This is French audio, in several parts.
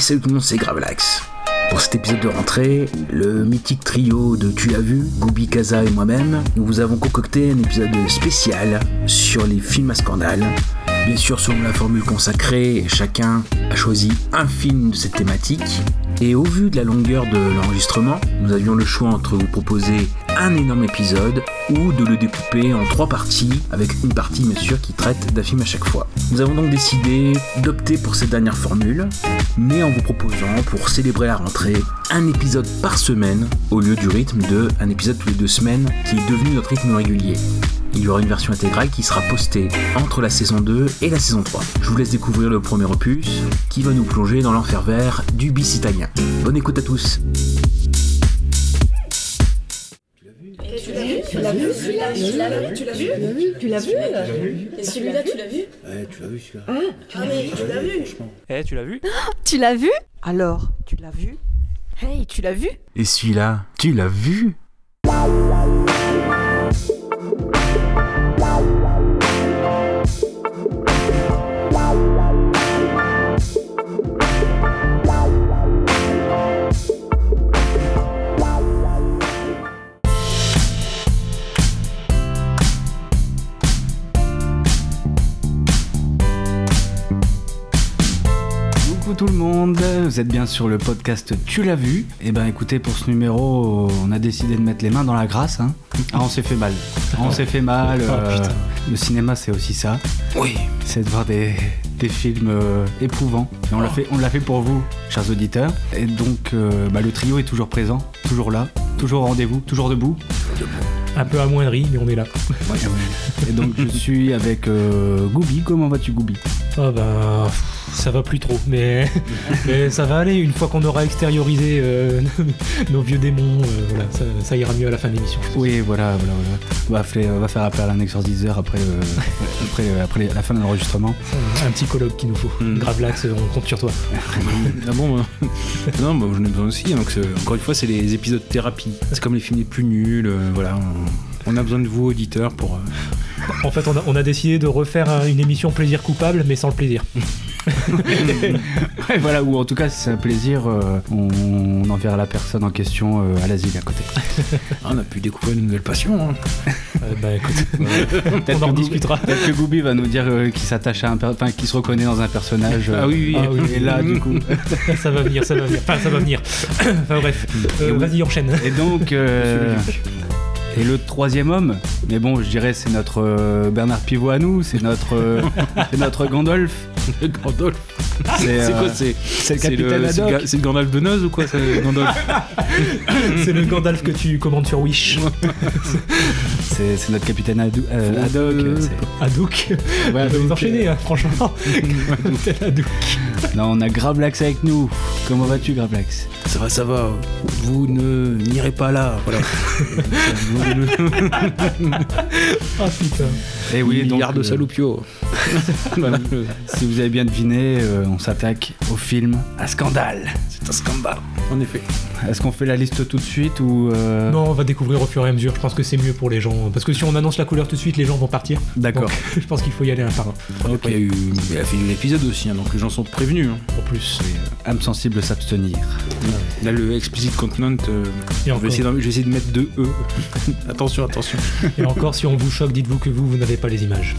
Salut tout le monde, c'est Gravelax. Pour cet épisode de rentrée, le mythique trio de Tu l'as vu, Goubi Kaza et moi-même, nous vous avons concocté un épisode spécial sur les films à scandale. Bien sûr, selon la formule consacrée, chacun a choisi un film de cette thématique. Et au vu de la longueur de l'enregistrement, nous avions le choix entre vous proposer un énorme épisode ou de le découper en trois parties, avec une partie bien sûr qui traite d'un film à chaque fois. Nous avons donc décidé d'opter pour cette dernière formule, mais en vous proposant, pour célébrer la rentrée, un épisode par semaine au lieu du rythme de un épisode tous les deux semaines qui est devenu notre rythme régulier. Il y aura une version intégrale qui sera postée entre la saison 2 et la saison 3. Je vous laisse découvrir le premier opus qui va nous plonger dans l'enfer vert du bis italien. Bonne écoute à tous. Tu l'as vu Tu l'as vu celui-là Tu l'as vu Tu l'as vu Tu l'as vu Et celui-là, tu l'as vu Ouais, tu l'as vu celui-là. Ah mais tu l'as vu Eh, tu l'as vu? Tu l'as vu? Alors, tu l'as vu? Hey, tu l'as vu? Et celui-là, tu l'as vu? Monde, vous êtes bien sur le podcast Tu l'as vu Et ben écoutez, pour ce numéro, on a décidé de mettre les mains dans la grasse. Hein. Ah, on s'est fait mal. On s'est fait mal. euh, le cinéma, c'est aussi ça. Oui. C'est de voir des, des films euh, éprouvants. Et on l'a fait, on l'a fait pour vous, chers auditeurs. Et donc, euh, bah, le trio est toujours présent, toujours là, toujours au rendez-vous, toujours debout. Un peu amoindri, mais on est là. Et donc, je suis avec euh, Goubi. Comment vas-tu, Goubi? Ah bah, pff, ça va plus trop, mais, mais ça va aller. Une fois qu'on aura extériorisé euh, nos vieux démons, euh, voilà, ça, ça ira mieux à la fin de l'émission. Oui, voilà, voilà, voilà. On va faire, on va faire appel à un exorciseur après, euh, après, euh, après la fin de l'enregistrement. Un petit colloque qu'il nous faut. Mm. Gravelax, on compte sur toi. Ah bon bah, Non, bah, j'en ai besoin aussi. Donc, c'est- encore une fois, c'est les épisodes thérapie. C'est comme les films les plus nuls. voilà, on, on a besoin de vous, auditeurs, pour. euh, En fait, on a, on a décidé de refaire un- une émission plaisir coupable, mais sans le plaisir. Ouais, voilà, ou en tout cas, si c'est un plaisir, euh, on, on enverra la personne en question euh, à l'asile à côté. ah, on a pu découvrir une nouvelle passion. hein. Euh, bah écoute, Peut-être on en discutera. Peut-être que Goubi va nous dire euh, qu'il s'attache à un, enfin, qu'il se reconnaît dans un personnage. euh, Ah oui, oui. Ah oui. Et là, du coup. ça va venir, ça va venir. Enfin, ça va venir. enfin bref, Euh, vas-y, enchaîne. Et donc. Et le troisième homme, mais bon, je dirais c'est notre euh, Bernard Pivot à nous, c'est notre, euh, c'est notre Gandalf. Le Gandalf. C'est C'est euh, quoi C'est c'est le c'est capitaine c'est le, Haddock. ga- c'est le Gandalf de Noz ou quoi c'est le Gandalf C'est le Gandalf que tu commandes sur Wish. C'est notre capitaine Hadou- euh, Haddock. Hadouk. Ouais, vous enchaîner, hein, franchement. Capitaine Hadouk. euh, Non, on a Gravelax avec nous. Comment vas-tu, Gravelax Ça va, ça va. Vous ne n'irez pas là. Voilà. Ah putain. Eh oui, donc, Milliard de euh, saloupio. Si vous avez bien deviné, euh, on s'attaque au film à scandale. C'est un scandale. En effet. Est-ce qu'on fait la liste tout de suite ou euh, Non, on va découvrir au fur et à mesure. Je pense que c'est mieux pour les gens. Parce que si on annonce la couleur tout de suite, les gens vont partir. D'accord. Je pense qu'il faut y aller un par un. Il y a eu il a fait un épisode aussi, hein, donc les gens sont prévenus. hein. Pour plus. Âme sensible s'abstenir. Là, le explicit content, euh, Et je, vais encore, essayer d'en- je vais essayer de mettre deux E. attention, attention. et encore, si on vous choque, dites-vous que vous, vous n'avez pas les images.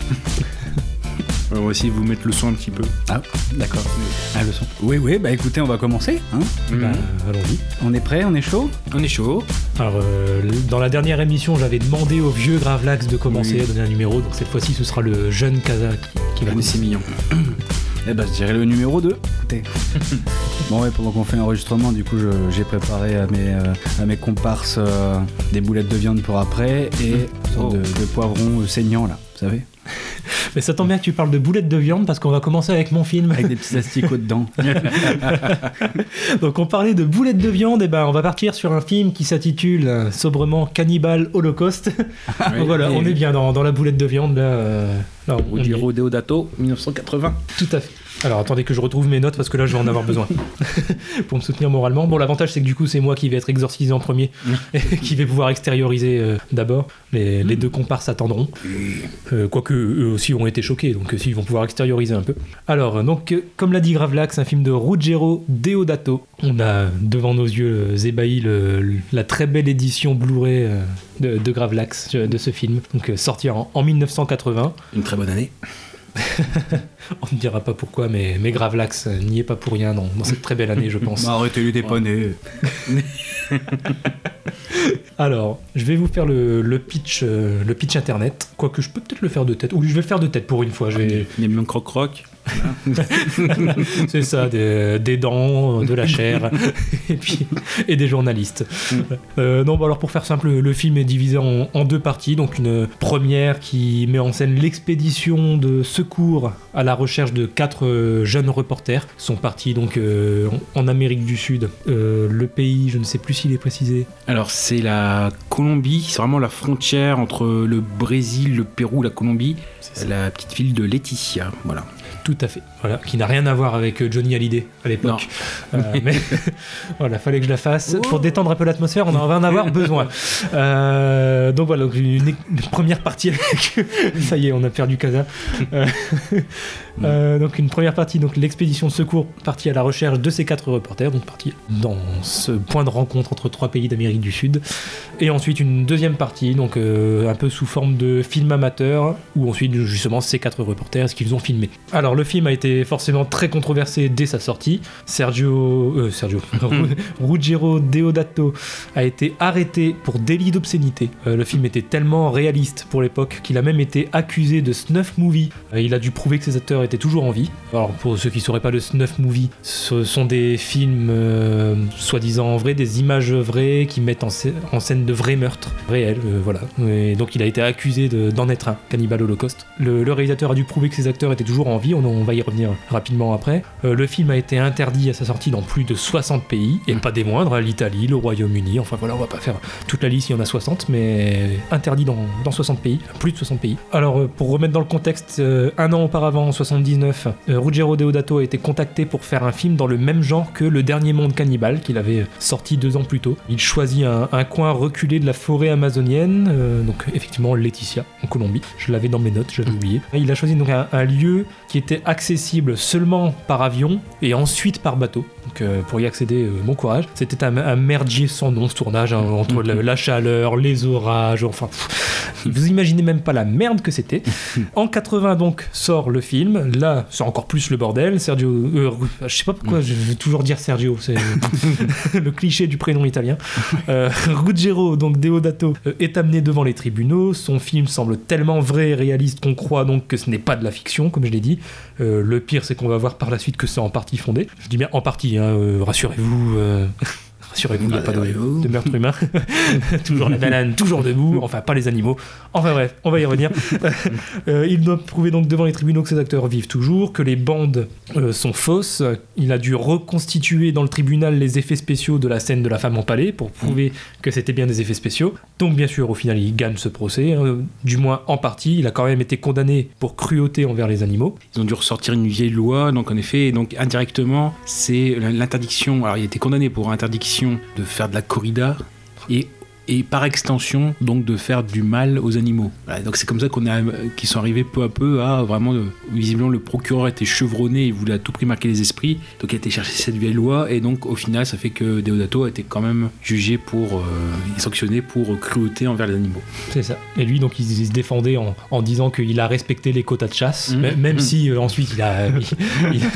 Alors, on va essayer de vous mettre le son un petit peu. Ah, d'accord. Ah, le son. Oui, oui, bah écoutez, on va commencer. hein. Bah, Mhm. allons-y. on est prêt, on est chaud? On est chaud. Alors, euh, dans la dernière émission, j'avais demandé au vieux Gravelax de commencer Oui. à donner un numéro. Donc cette fois-ci, ce sera le jeune Kaza qui, qui va On est 6 millions. Eh ben, je dirais le numéro 2. Écoutez. bon, ouais, pendant qu'on fait l'enregistrement, du coup, j'ai préparé à mes, euh, à mes comparses euh, des boulettes de viande pour après et une sorte Oh. de, de poivrons saignants, là, vous savez Mais ça tombe bien que tu parles de boulettes de viande parce qu'on va commencer avec mon film. Avec des petits asticots dedans. Donc on parlait de boulettes de viande, et ben on va partir sur un film qui s'intitule euh, sobrement Cannibal Holocaust. Donc voilà, on est bien dans, dans la boulette de viande là. euh, on Deodato, 1980. Tout à fait. Alors attendez que je retrouve mes notes parce que là je vais en avoir besoin pour me soutenir moralement. Bon l'avantage c'est que du coup c'est moi qui vais être exorcisé en premier et qui vais pouvoir extérioriser euh, d'abord. Les, les deux comparses attendront. Euh, quoique eux aussi ont été choqués donc euh, s'ils vont pouvoir extérioriser un peu. Alors donc comme l'a dit Gravelax, un film de Ruggero Deodato. On a devant nos yeux ébahis le- le- la très belle édition Blu-ray de, de Gravelax de ce film. Donc sorti en, en 1980. Une très bonne année. On ne dira pas pourquoi, mais, mais Gravelax n'y est pas pour rien dans, dans cette très belle année, je pense. Bah, arrêtez-lui des poney. Alors, je vais vous faire le, le pitch, euh, le pitch internet. Quoique je peux peut-être le faire de tête. Ou je vais le faire de tête pour une fois. Je vais... Les croc-croc. C'est ça, des, des dents, de la chair, et puis et des journalistes. Euh, non, bah alors pour faire simple, le film est divisé en, en deux parties. Donc une première qui met en scène l'expédition de secours à la recherche de quatre euh, jeunes reporters. Ils sont partis donc euh, en Amérique du Sud. Euh, le pays, je ne sais plus s'il est précisé. Alors c'est la Colombie, c'est vraiment la frontière entre le Brésil, le Pérou, la Colombie. ça. La petite ville de Laetitia, voilà. Tout à fait. Voilà, qui n'a rien à voir avec euh, Johnny Hallyday à l'époque. Euh, mais voilà, fallait que je la fasse pour détendre un peu l'atmosphère. On en va en avoir besoin. Euh, donc voilà, donc une, une première partie avec. Ça y est, on a perdu Casa. Euh, donc une première partie, donc l'expédition de secours partie à la recherche de ces quatre reporters, donc partie dans ce point de rencontre entre trois pays d'Amérique du Sud. Et ensuite une deuxième partie, donc un peu sous forme de film amateur, où ensuite justement ces quatre reporters, ce qu'ils ont filmé. Alors le film a été forcément très controversé dès sa sortie. Sergio, euh, Sergio, Ruggero Deodato a été arrêté pour délit d'obscénité. Euh, le film était tellement réaliste pour l'époque qu'il a même été accusé de snuff movie. Euh, il a dû prouver que ses acteurs étaient toujours en vie. Alors pour ceux qui ne sauraient pas le snuff movie, ce sont des films euh, soi-disant vrais, des images vraies qui mettent en, scè- en scène de vrais meurtres réels. voilà. Et donc il a été accusé de- d'en être un, Cannibal Holocaust. Le, le réalisateur a dû prouver que ses acteurs étaient toujours en vie. On, on va y revenir rapidement après. Euh, le film a été interdit à sa sortie dans plus de 60 pays, et pas des moindres, l'Italie, le Royaume-Uni, enfin voilà, on va pas faire toute la liste, il y en a 60, mais interdit dans, dans 60 pays, plus de 60 pays. Alors euh, pour remettre dans le contexte, euh, un an auparavant, en 79, euh, Ruggero Deodato a été contacté pour faire un film dans le même genre que Le Dernier Monde Cannibale, qu'il avait sorti deux ans plus tôt. Il choisit un, un coin reculé de la forêt amazonienne, donc effectivement Laetitia, en Colombie. Je l'avais dans mes notes, j'avais oublié. Il a choisi donc un, un lieu qui était accessible seulement par avion et ensuite par bateau. Donc euh, pour y accéder, euh, bon courage. C'était un, un merdier sans nom ce tournage, hein, entre la, la chaleur, les orages, enfin... pff, vous imaginez même pas la merde que c'était. En 80 donc sort le film. Là, c'est encore plus le bordel. Sergio, euh, je sais pas pourquoi je vais toujours dire Sergio, c'est le cliché du prénom italien. Euh, Ruggero, donc Deodato, euh, est amené devant les tribunaux. Son film semble tellement vrai et réaliste qu'on croit donc que ce n'est pas de la fiction, comme je l'ai dit. Euh, le pire, c'est qu'on va voir par la suite que c'est en partie fondé. Je dis bien en partie, hein, euh, rassurez-vous. Rassurez-vous, il n'y a pas de, de meurtre humain. toujours la banane, toujours debout. Enfin, pas les animaux. Enfin bref, on va y revenir. Euh, il doit prouver donc devant les tribunaux que ces acteurs vivent toujours, que les bandes euh, sont fausses. Il a dû reconstituer dans le tribunal les effets spéciaux de la scène de la femme empalée pour prouver que c'était bien des effets spéciaux. Donc bien sûr, au final, il gagne ce procès, hein, du moins en partie. Il a quand même été condamné pour cruauté envers les animaux. Ils ont dû ressortir une vieille loi, donc en effet, donc indirectement, c'est l'interdiction. Alors il a été condamné pour interdiction de faire de la corrida et et par extension donc de faire du mal aux animaux. Voilà, donc c'est comme ça qu'on a qu'ils sont arrivés peu à peu à vraiment euh, visiblement le procureur était chevronné, il voulait à tout prix marquer les esprits, donc il a été chercher cette vieille loi et donc au final ça fait que Deodato a été quand même jugé pour euh, et sanctionné pour cruauté envers les animaux. C'est ça. Et lui, donc, il, il se défendait en, en disant qu'il a respecté les quotas de chasse, même, si euh, ensuite il a, il, il a,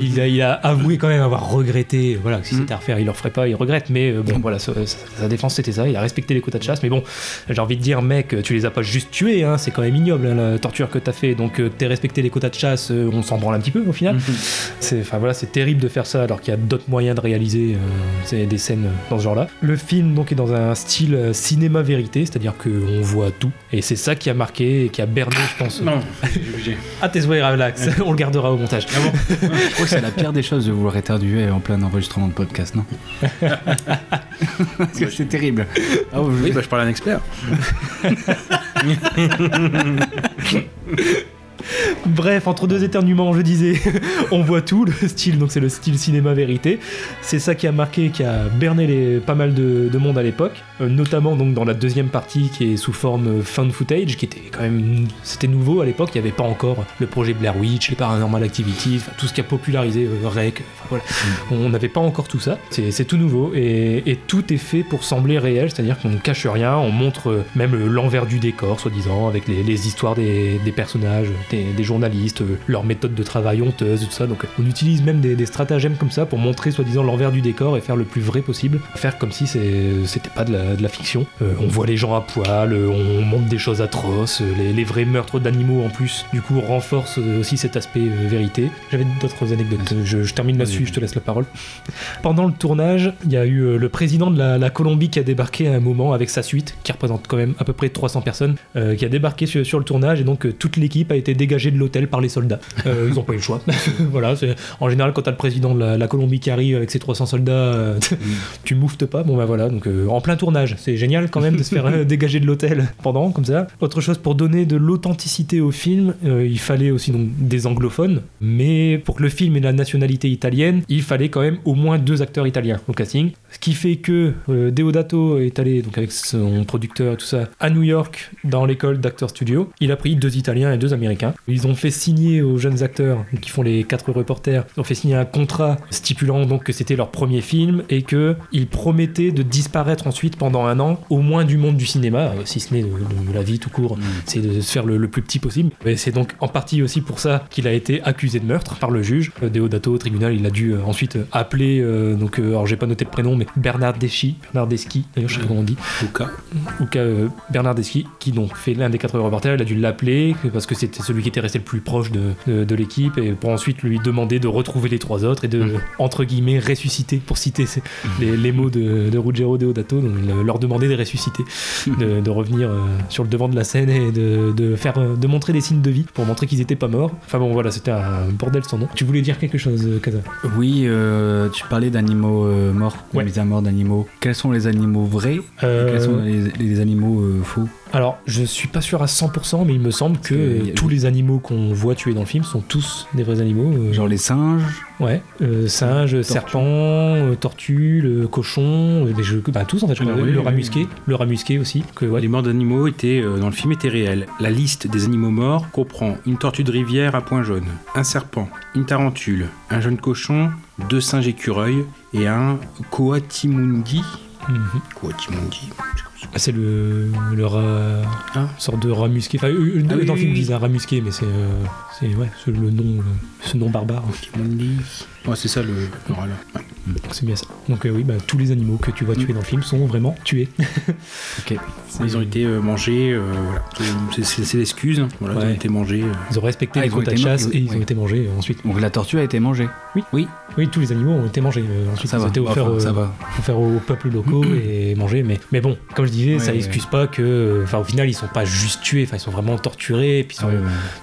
il a- il a avoué quand même avoir regretté. Voilà, que si Mhm. c'était à refaire, il le referait pas, il regrette. Mais euh, bon, voilà, sa, sa- sa défense c'était ça. Il a respecté les quotas de chasse. Mais bon, j'ai envie de dire, mec, tu les as pas juste tués, hein, c'est quand même ignoble hein, la torture que t'as fait. Donc, euh, t'es respecté les quotas de chasse, euh, on s'en branle un petit peu au final. C'est, enfin voilà, c'est terrible de faire ça alors qu'il y a d'autres moyens de réaliser euh, des scènes dans ce genre-là. Le film donc est dans un style cinéma vérité, c'est-à-dire qu'on voit tout, et c'est ça qui a marqué et qui a berné, je pense. Non, j'ai. Ah tes relax, on le gardera au montage. Je crois que c'est la pire des choses de vouloir éternuer en plein enregistrement de podcast, non Parce que c'est terrible. Ah, Oui, bah, je parle à un expert. Bref, entre deux éternuements, je disais, on voit tout, le style, donc c'est le style cinéma vérité. C'est ça qui a marqué, qui a berné les, pas mal de, de monde à l'époque, euh, notamment donc dans la deuxième partie qui est sous forme euh, found footage, qui était quand même, c'était nouveau à l'époque, il n'y avait pas encore le projet Blair Witch, les Paranormal Activity, tout ce qui a popularisé euh, Rec, voilà. On n'avait pas encore tout ça, c'est tout nouveau et, et tout est fait pour sembler réel, c'est-à-dire qu'on ne cache rien, on montre même l'envers du décor, soi-disant, avec les, les histoires des, des personnages, des, des journalistes, euh, leur méthode de travail honteuse, tout ça. Donc on utilise même des, des stratagèmes comme ça pour montrer, soi-disant, l'envers du décor et faire le plus vrai possible, faire comme si c'était pas de la, de la fiction. Euh, on voit les gens à poil, euh, on montre des choses atroces, euh, les, les vrais meurtres d'animaux en plus, du coup, renforcent euh, aussi cet aspect euh, vérité. J'avais d'autres anecdotes, je, je termine là-dessus, je te laisse la parole. Pendant le tournage, il y a eu euh, le président de la, la Colombie qui a débarqué à un moment avec sa suite, qui représente quand même à peu près 300 personnes, euh, qui a débarqué sur, sur le tournage et donc euh, toute l'équipe a été dégagée de l'hôtel par les soldats. Euh, ils n'ont pas eu le choix. voilà, en général quand t'as le président de la, Colombie qui arrive avec ses 300 soldats, euh, tu mouftes pas. Bon bah voilà, donc euh, en plein tournage, c'est génial quand même de se faire euh, dégager de l'hôtel pendant comme ça. Autre chose pour donner de l'authenticité au film, il fallait aussi donc des anglophones, mais pour que le film ait la nationalité italienne, il fallait quand même au moins deux acteurs italiens au casting. Ce qui fait que Deodato est allé donc avec son producteur tout ça à New York dans l'école d'acteurs studio. Il a pris deux Italiens et deux Américains. Ils ont fait signer aux jeunes acteurs qui font les quatre reporters, ont fait signer un contrat stipulant donc que c'était leur premier film et que ils promettaient de disparaître ensuite pendant un an au moins du monde du cinéma, euh, si ce n'est de, de la vie tout court. C'est de se faire le, le plus petit possible. Et c'est donc en partie aussi pour ça qu'il a été accusé de meurtre par le juge. Euh, Deodato au tribunal, il a dû euh, ensuite appeler euh, donc euh, alors j'ai pas noté le prénom mais Bernardeschi, Bernardeschi, d'ailleurs je sais pas comment on dit Au cas. ou cas euh, Bernardeschi, qui donc fait l'un des quatre reporters, il a dû l'appeler parce que c'était celui qui était resté le plus proche de, de- de l'équipe et pour ensuite lui demander de retrouver les trois autres et de, entre guillemets, ressusciter, pour citer ces- les, les mots de, de Ruggero Deodato, donc leur demander de ressusciter, de, de revenir euh, sur le devant de la scène et de, de faire, de montrer des signes de vie pour montrer qu'ils étaient pas morts. Enfin bon, voilà, c'était un bordel sans nom. Tu voulais dire quelque chose, euh, Kaza? Oui, euh, tu parlais d'animaux euh, morts, Ouais. mise à mort d'animaux. Quels sont les animaux vrais et quels sont les, les animaux faux Alors, je suis pas sûr à 100%, mais il me semble que, euh, tous les animaux qu'on voit tuer dans le film sont tous des vrais animaux. euh, Genre les singes Ouais, euh, singe, serpent, euh, tortue, le cochon, euh, des jeux, bah, tous en fait, je crois. Ah oui, le oui, rat oui. musqué, le rat musqué aussi. Que, ouais. Les morts d'animaux étaient euh, dans le film étaient réels. La liste des animaux morts comprend une tortue de rivière à point jaune, un serpent, une tarentule, un jeune cochon, deux singes écureuils et un coatimundi. Mhm. Coatimundi. Ah, C'est le, le rat, Ah. une sorte de rat musqué. Enfin, eux, Ah oui, dans le film, ils disent un rat musqué, mais c'est euh, c'est ouais, le nom, euh, ce nom barbare. Ouais, c'est ça le. Ouais. C'est bien ça. Donc euh, oui, bah, tous les animaux que tu vois tuer dans le film sont vraiment tués. Ils ont été euh, mangés. euh, voilà. C'est- l'excuse. Voilà, Ils ont été mangés. euh. Ils ont respecté Ah, les quotas de chasse et ils ont oui. été mangés euh, ensuite. Donc la tortue a été mangée. Oui, tous les animaux ont été mangés. euh, ensuite, Ça ils ont va. été offerts, Enfin, euh, ça va. faire aux peuples locaux et manger. Mais, mais bon, comme je disais, ça Ouais, excuse pas que. Enfin, au final, ils sont pas juste tués, enfin, ils sont vraiment torturés, et puis ils, sont- ouais, ouais.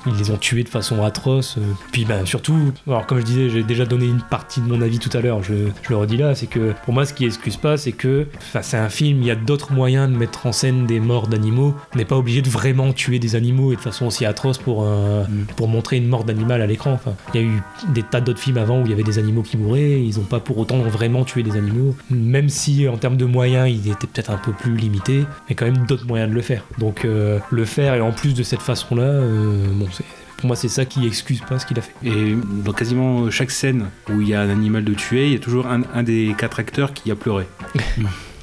ils les ont tués de façon atroce. Puis, ben, surtout, alors, comme je disais, j'ai déjà donné une partie de mon avis tout à l'heure, je, je le redis là, c'est que pour moi, ce qui excuse pas, c'est que. C'est un film, il y a d'autres moyens de mettre en scène des morts d'animaux. On n'est pas obligé de vraiment tuer des animaux et de façon aussi atroce pour, un- Mm. pour montrer une mort d'animal à l'écran. Enfin, il y a eu des tas d'autres films avant où il y avait des animaux qui mouraient, ils n'ont pas pour autant vraiment tué des animaux, même si en termes de moyens il était peut-être un peu plus limité, mais quand même d'autres moyens de le faire. Donc euh, le faire et en plus de cette façon-là, euh, bon, c'est- pour moi c'est ça qui excuse pas ce qu'il a fait. Et dans quasiment chaque scène où il y a un animal de tuer, il y a toujours un, un des quatre acteurs qui a pleuré.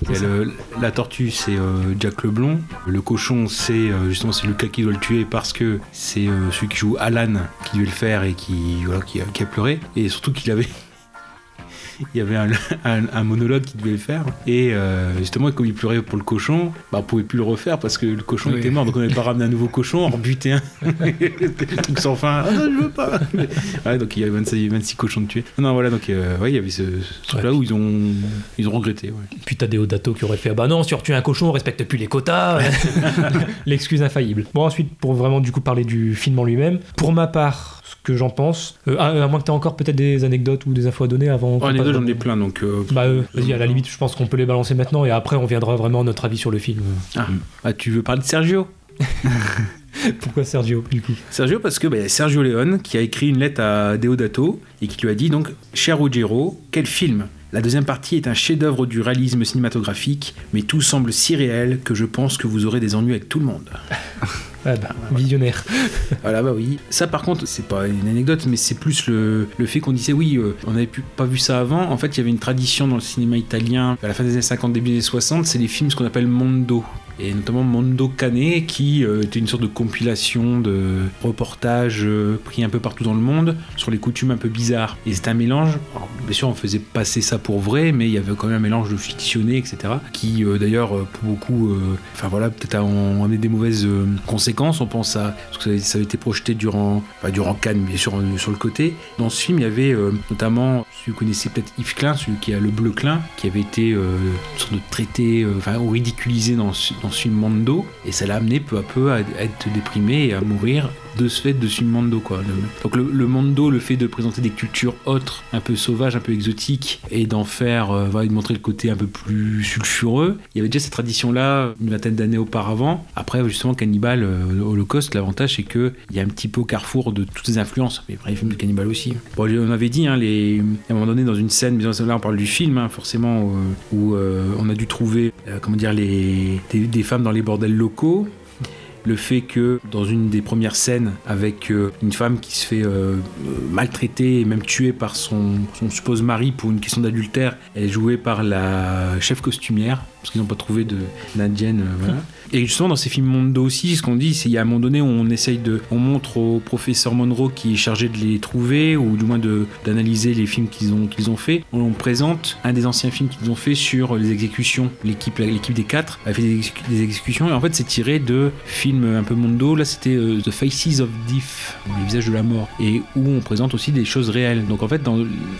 Le- la tortue, c'est euh, Jack Leblond. Le cochon, c'est euh, justement c'est Lucas qui doit le tuer parce que c'est euh, celui qui joue Alan qui devait le faire et qui, voilà, qui, a, qui a pleuré. Et surtout qu'il avait. Il y avait un, un- un monologue qu'il devait faire. Et euh, justement, comme il pleurait pour le cochon, bah, on pouvait plus le refaire parce que le cochon Oui. était mort. Donc on n'avait pas ramené un nouveau cochon, on rebutait un. Truc sans fin. Ah non, je veux pas. Ouais, donc il y avait 26, 26 cochons de tuer. Non, voilà, donc euh, ouais, il y avait ce, ce truc-là Ouais. où ils ont, ils ont regretté. Ouais. Puis t'as Deodato qui aurait fait ah bah non si tu tues un cochon on respecte plus les quotas l'excuse infaillible bon ensuite pour vraiment du coup parler du film en lui-même pour ma part que j'en pense. Euh, à, à moins que t'aies encore peut-être des anecdotes ou des infos à donner avant Oh, les deux, j'en ai plein, donc. euh, bah euh, vas-y à la limite je pense qu'on peut les balancer maintenant et après on viendra vraiment à notre avis sur le film. Ah, ah, tu veux parler de Sergio Pourquoi Sergio, du coup? Sergio, parce que bah, Sergio Leone qui a écrit une lettre à Deodato et qui lui a dit donc Cher Ruggiero, quel film? La deuxième partie est un chef-d'œuvre du réalisme cinématographique, mais tout semble si réel que je pense que vous aurez des ennuis avec tout le monde. Ah bah, visionnaire. Voilà, bah oui. Ça, par contre, c'est pas une anecdote, mais c'est plus le, le fait qu'on disait, oui, euh, on n'avait pu- pas vu ça avant. En fait, il y avait une tradition dans le cinéma italien, à la fin des années 50, début des années 60, c'est les films, ce qu'on appelle Mondo. Et notamment Mondo Cane, qui euh, était une sorte de compilation de reportages euh, pris un peu partout dans le monde sur les coutumes un peu bizarres. Et c'était un mélange, alors, bien sûr, on faisait passer ça pour vrai, mais il y avait quand même un mélange de fictionné, etc. Qui, euh, d'ailleurs, pour beaucoup, enfin voilà, peut-être a amené des mauvaises conséquences. On pense à. Parce que ça, ça avait été projeté durant, enfin, durant Cannes, bien sûr, sur le côté. Dans ce film, il y avait notamment, vous connaissez peut-être Yves Klein, celui qui a le bleu Klein, qui avait été euh, sorte de traité, euh, enfin, ridiculisé dans, ce- dans ce film Mondo. Et ça l'a amené peu à peu à être déprimé et à mourir de ce fait de ce film Mondo, quoi. Donc, le, le Mondo, le fait de présenter des cultures autres, un peu sauvages, un peu exotiques, et d'en faire, euh, voilà, de montrer le côté un peu plus sulfureux. Il y avait déjà cette tradition-là une vingtaine d'années auparavant. Après, justement, Cannibal, euh, Holocaust, l'avantage, c'est qu'il y a un petit peu au carrefour de toutes les influences. Mais les films de Cannibal aussi. Bon, on avait dit, hein, les... à un moment donné, dans une scène, mais là, on parle du film, hein, forcément, euh, où euh, on a dû trouver, comment dire, les... des femmes dans les bordels locaux le fait que dans une des premières scènes avec euh, une femme qui se fait euh, euh, maltraiter et même tuer par son, suppose mari pour une question d'adultère, elle est jouée par la chef costumière parce qu'ils n'ont pas trouvé d'indienne voilà. Et justement dans ces films Mondo aussi, ce qu'on dit, c'est il y a un moment donné on essaye de, on montre au professeur Monroe qui est chargé de les trouver ou du moins d'analyser les films qu'ils ont qu'ils ont fait. On présente un des anciens films qu'ils ont fait sur les exécutions. L'équipe des quatre a fait des, exécu- des exécutions et en fait c'est tiré de films un peu Mondo. Là c'était euh, The Faces of Death, les visages de la mort, et où on présente aussi des choses réelles. Donc en fait dans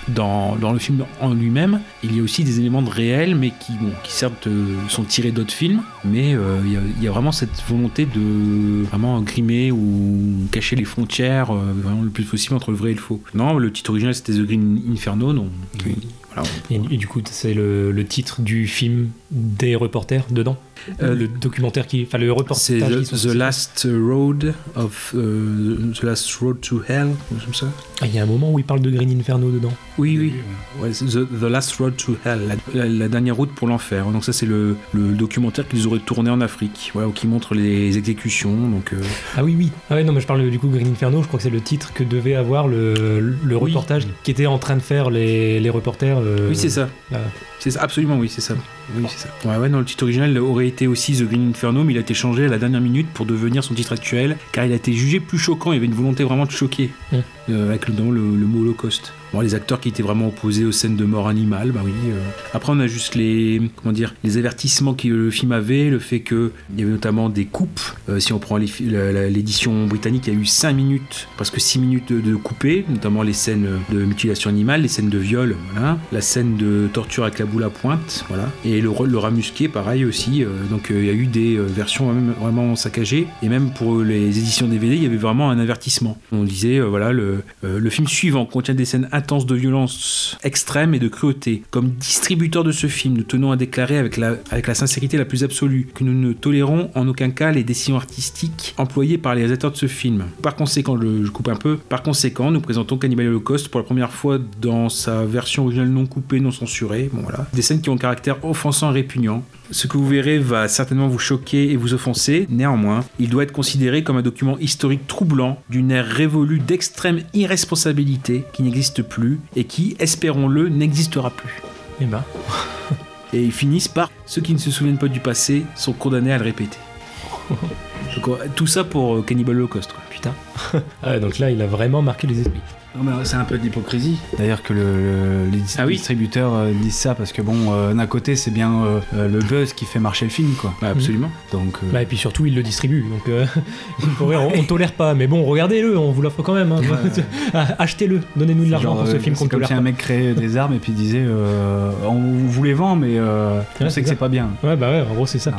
dans, dans le film en lui-même, il y a aussi des éléments de réels, mais qui bon, qui certes euh, sont tirés d'autres films, mais euh, il y a- il y, a vraiment cette volonté de vraiment grimer ou cacher les frontières euh, vraiment le plus possible entre le vrai et le faux. Non, le titre original c'était The Green Inferno, donc euh, voilà. Et, et du coup, c'est le, le titre du film des reporters dedans? Euh, Le documentaire qui. Enfin, le reportage. C'est qui the, Last Road of euh, The Last Road to Hell, comme ça. Ah, Il y a un moment où il parle de Green Inferno dedans. Oui, oui. Ouais, the, The Last Road to Hell, la, la- la dernière route pour l'enfer. Donc ça, c'est le, le documentaire qu'ils auraient tourné en Afrique, voilà, où qui montre les exécutions. Donc euh, Ah oui, oui. Ah ouais, non, mais je parle du coup Green Inferno, je crois que c'est le titre que devait avoir le, le Oui. reportage qui était en train de faire les, les reporters. euh, oui, c'est ça. là. C'est ça, absolument, oui, c'est ça. Oui, c'est ça. Ouais, ouais, non, le titre original aurait été aussi The Green Inferno, mais il a été changé à la dernière minute pour devenir son titre actuel, car il a été jugé plus choquant. Il y avait une volonté vraiment de choquer, Mm. euh, avec le, le mot Holocauste. Les acteurs qui étaient vraiment opposés aux scènes de mort animale, bah oui. euh. Après, on a juste les, comment dire, les avertissements que le film avait, le fait que il y avait notamment des coupes. Euh, si on prend l'édition britannique, il y a eu 5 minutes, presque 6 minutes de, de coupés, notamment les scènes de mutilation animale, les scènes de viol, voilà. La scène de torture avec la boule à pointe, voilà. Et le, le rat musqué, pareil aussi. euh, donc il y a eu des versions vraiment saccagées. Et même pour les éditions DVD, il y avait vraiment un avertissement. On disait, voilà, le, le film suivant contient des scènes intenses de violence extrême et de cruauté. Comme distributeur de ce film, nous tenons à déclarer avec la, avec la sincérité la plus absolue que nous ne tolérons en aucun cas les décisions artistiques employées par les réalisateurs de ce film. Par conséquent, je, je coupe un peu, par conséquent, nous présentons Cannibal Holocaust pour la première fois dans sa version originale non coupée, non censurée. Bon voilà. Des scènes qui ont un caractère offensant et répugnant. Ce que vous verrez va certainement vous choquer et vous offenser. Néanmoins, il doit être considéré comme un document historique troublant d'une ère révolue d'extrême irresponsabilité qui n'existe plus et qui, espérons-le, n'existera plus. Eh ben. Et ils finissent par ceux qui ne se souviennent pas du passé sont condamnés à le répéter. Donc, tout ça pour euh, Cannibal Holocaust. Quoi. Putain. Ah ouais, donc là, il a vraiment marqué les esprits. Non, mais c'est un peu d'hypocrisie. D'ailleurs que le, le- les Ah oui. distributeurs euh, disent ça parce que bon, euh, d'un côté c'est bien euh, le buzz qui fait marcher le film, quoi. Bah, absolument. Donc euh, Bah, et puis surtout, il le distribue. Donc, euh, on, on tolère pas. Mais bon, regardez-le, on vous l'offre quand même. hein. Ah, Achetez-le, donnez-nous de l'argent pour ce euh, film c'est qu'on ne comme tolère si un mec créait des armes et puis disait euh, on vous les vend mais euh, on Ouais, sait c'est que c'est pas bien. Ouais, bah ouais, en gros, c'est ça. Non,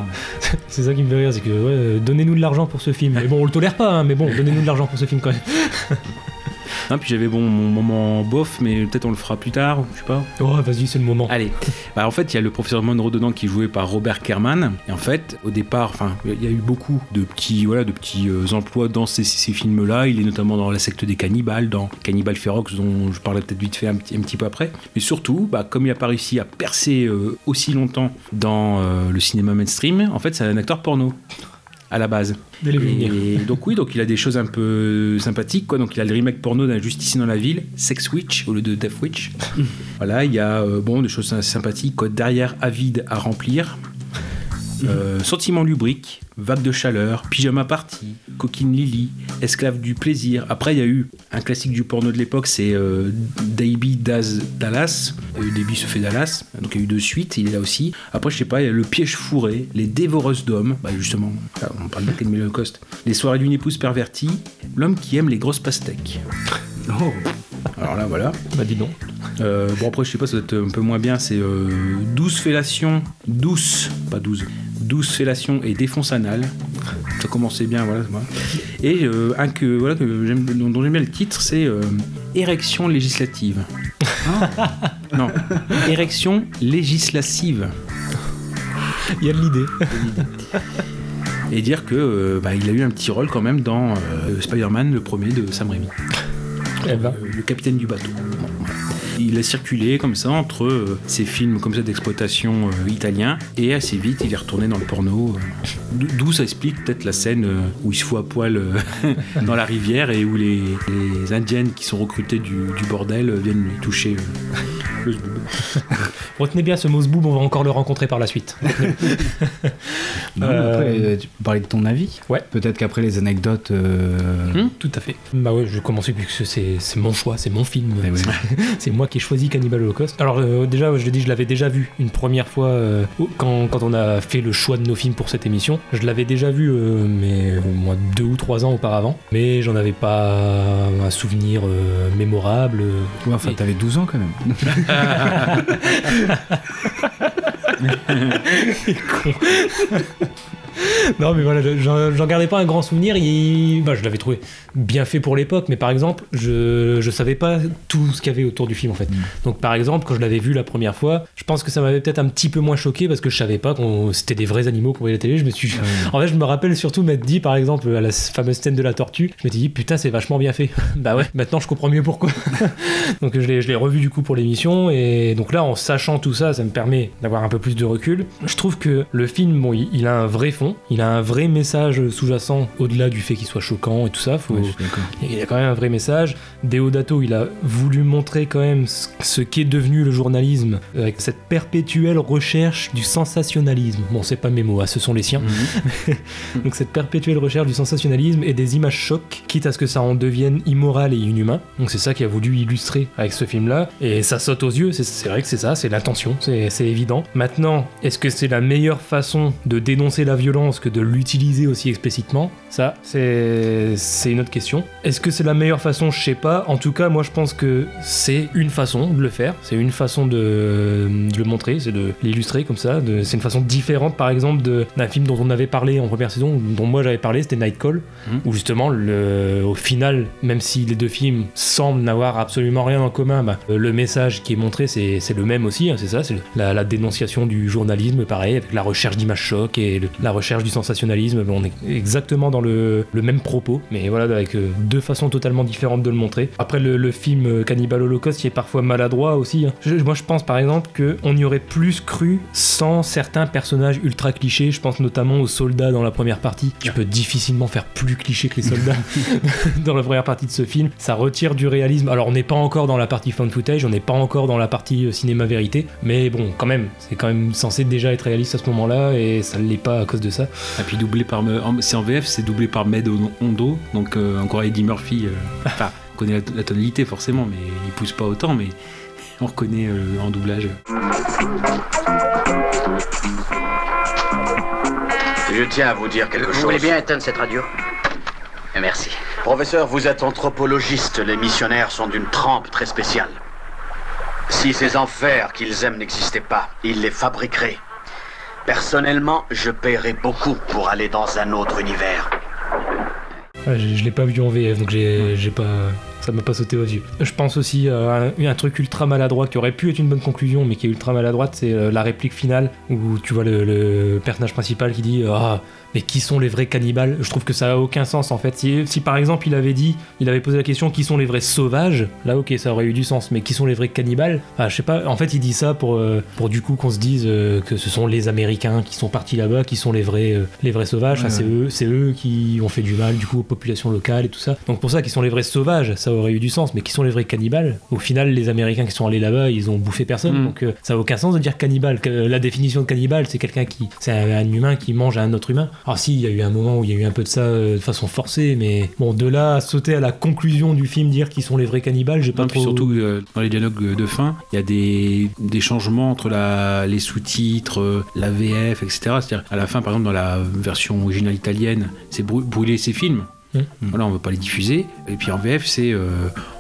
C'est ça qui me fait rire, c'est que ouais, donnez-nous de l'argent pour ce film. Mais bon, on le tolère pas, hein, mais bon, donnez-nous de l'argent pour ce film quand même. Non, puis j'avais bon mon moment bof, mais peut-être on le fera plus tard, je sais pas. Oh, vas-y, c'est le moment. Allez, bah, en fait, il y a le professeur Monroe dedans qui est joué par Robert Kerman. Et en fait, au départ, enfin, il y a eu beaucoup de petits, voilà, de petits euh, emplois dans ces, ces films-là. Il est notamment dans la secte des cannibales, dans Cannibal Ferox, dont je parlais peut-être vite fait un petit, un petit peu après. Mais surtout, bah, comme il n'a pas réussi à percer euh, aussi longtemps dans euh, le cinéma mainstream, en fait, c'est un acteur porno à la base. Et donc oui, donc il a des choses un peu sympathiques, quoi. Donc il a le remake porno d'un Justice dans la ville, Sex Witch au lieu de Death Witch. voilà, il y a euh, bon des choses sympathiques, quoi. Derrière Avide à remplir, euh, Sentiment lubrique, Vague de chaleur, Pyjama party, Coquine Lily, Esclave du plaisir. Après, il y a eu un classique du porno de l'époque, c'est euh, Daz Dallas. Davey se fait Dallas, donc il y a eu deux suites, il est là aussi. Après, je sais pas, il y a Le piège fourré, Les dévoreuses d'hommes, bah justement, là, on parle de Coste. Les soirées d'une épouse pervertie, L'homme qui aime les grosses pastèques. Oh. Alors là, voilà. Bah, dis donc. Euh, bon, après, je sais pas, ça doit être un peu moins bien. C'est euh, 12 fellations, douce, pas 12, 12 fellations et défonce anal. Ça commençait bien, voilà. Et euh, un que, voilà, que j'aime, dont, dont j'aime bien le titre, c'est euh, Érection législative. non, Érection législative. Il y a de l'idée. Et dire que bah, il a eu un petit rôle quand même dans Spider-Man, le premier de Sam Raimi. Eh ben. Euh, le capitaine du bateau. Il a circulé comme ça entre euh, ces films comme ça d'exploitation euh, italiens et assez vite il est retourné dans le porno. euh. D'o- D'où ça explique peut-être la scène euh, où il se fout à poil euh, dans la rivière et où les, les indiennes qui sont recrutées du, du bordel viennent lui toucher le zboob. Retenez bien ce mot zboob, on va encore le rencontrer par la suite. Non, après, tu parler de ton avis Ouais. Peut-être qu'après les anecdotes. Hmm Tout à fait. Bah ouais, je vais commencer puisque c'est mon choix, c'est mon film. Eh c'est moi qui ai choisi Cannibal Holocaust. Alors euh, déjà, je l'ai dit, je l'avais déjà vu une première fois euh, quand, quand on a fait le choix de nos films pour cette émission. Je l'avais déjà vu, euh, mais au moins deux ou trois ans auparavant. Mais j'en avais pas un souvenir mémorable. Ouais, enfin, Et- t'avais 12 ans quand même. Non, mais voilà, j'en gardais pas un grand souvenir. Il... bah, je l'avais trouvé bien fait pour l'époque, mais par exemple, je, je savais pas tout ce qu'il y avait autour du film en fait. Donc, par exemple, quand je l'avais vu la première fois, je pense que ça m'avait peut-être un petit peu moins choqué parce que je savais pas que c'était des vrais animaux qu'on voyait à la télé. Je me suis. En fait, je me rappelle surtout m'être dit, par exemple, à la fameuse scène de la tortue, je m'étais dit, putain, c'est vachement bien fait. bah ouais, maintenant je comprends mieux pourquoi. donc, je l'ai je l'ai revu du coup pour l'émission, et donc là, en sachant tout ça, ça me permet d'avoir un peu plus de recul. Je trouve que le film, bon, il, il a un vrai fond, il a un vrai message sous-jacent au-delà du fait qu'il soit choquant et tout ça. Faut, il y a quand même un vrai message. Deodato, il a voulu montrer quand même ce qu'est devenu le journalisme avec cette perpétuelle recherche du sensationnalisme. Bon, c'est pas mes mots, hein, ce sont les siens. Donc cette perpétuelle recherche du sensationnalisme et des images chocs, quitte à ce que ça en devienne immoral et inhumain. Donc c'est ça qu'il a voulu illustrer avec ce film-là. Et ça saute aux yeux, c'est- vrai que c'est ça, c'est l'intention, c'est c'est évident. Maintenant, est-ce que c'est la meilleure façon de dénoncer la violence que de l'utiliser aussi explicitement Ça, c'est une autre question. Est-ce que c'est la meilleure façon? Je sais pas. En tout cas, moi je pense que c'est une façon de le faire, c'est une façon de, de le montrer, c'est de l'illustrer comme ça. C'est une façon différente, par exemple, d'un film dont on avait parlé en première saison, dont moi j'avais parlé, c'était Nightcall, Mhm. où justement, le, au final, même si les deux films semblent n'avoir absolument rien en commun, bah, le message qui est montré, c'est le même aussi, hein, c'est ça, c'est la, la dénonciation du journalisme, pareil, avec la recherche d'images chocs et le- la recherche du sensationnalisme. On est exactement dans le, le même propos, mais voilà, avec euh, deux façons totalement différentes de le montrer. Après, le, le film euh, Cannibal Holocaust, qui est parfois maladroit aussi. hein. Je- moi, je pense par exemple qu'on y aurait plus cru sans certains personnages ultra clichés. Je pense notamment aux soldats dans la première partie. Tu peux difficilement faire plus cliché que les soldats dans la première partie de ce film. Ça retire du réalisme. Alors, on n'est pas encore dans la partie found footage, on n'est pas encore dans la partie euh, cinéma vérité, mais bon, quand même, c'est quand même censé déjà être réaliste à ce moment-là et ça ne l'est pas à cause de ça. Et puis doublé par. C'est en VF, c'est doublé par Med Hondo, donc euh, encore Eddie Murphy. euh, on connaît la, la tonalité forcément, mais il pousse pas autant, mais on reconnaît euh, en doublage. Je tiens à vous dire quelque Vous chose. voulez bien éteindre cette radio Merci. Professeur, vous êtes anthropologiste. Les missionnaires sont d'une trempe très spéciale. Si ces enfers qu'ils aiment n'existaient pas, ils les fabriqueraient. Personnellement, je paierais beaucoup pour aller dans un autre univers. Ah, je je l'ai pas vu en VF, donc j'ai pas. Ça m'a pas sauté aux yeux. Je pense aussi à un, un truc ultra maladroit qui aurait pu être une bonne conclusion, mais qui est ultra maladroite, c'est euh, la réplique finale où tu vois le, le personnage principal qui dit Ah, mais qui sont les vrais cannibales? Je trouve que ça a aucun sens en fait. Si, si par exemple il avait dit, il avait posé la question qui sont les vrais sauvages, là ok, ça aurait eu du sens, mais qui sont les vrais cannibales? Ah, je sais pas, en fait il dit ça pour, euh, pour du coup qu'on se dise euh, que ce sont les Américains qui sont partis là-bas, qui sont les vrais, euh, les vrais sauvages, Ouais, Enfin, c'est eux, c'est eux qui ont fait du mal du coup aux populations locales et tout ça. Donc pour ça qu'ils sont les vrais sauvages, ça aurait eu du sens, mais qui sont les vrais cannibales? Au final, les Américains qui sont allés là-bas, ils ont bouffé personne, Mm. donc euh, ça a aucun sens de dire cannibale. Que- La définition de cannibale, c'est quelqu'un qui, c'est un, un humain qui mange un autre humain. Alors si, il y a eu un moment où il y a eu un peu de ça euh, de façon forcée, mais bon, de là à sauter à la conclusion du film, dire qu'ils sont les vrais cannibales, j'ai pas Non, puis trop. surtout euh, dans les dialogues de fin, il y a des, des changements entre la, les sous-titres, euh, la VF, etc. C'est-à-dire à la fin, par exemple, dans la version originale italienne, c'est brû- brûler ses films. Mm. Voilà, on veut pas les diffuser. Et puis en VF, c'est euh,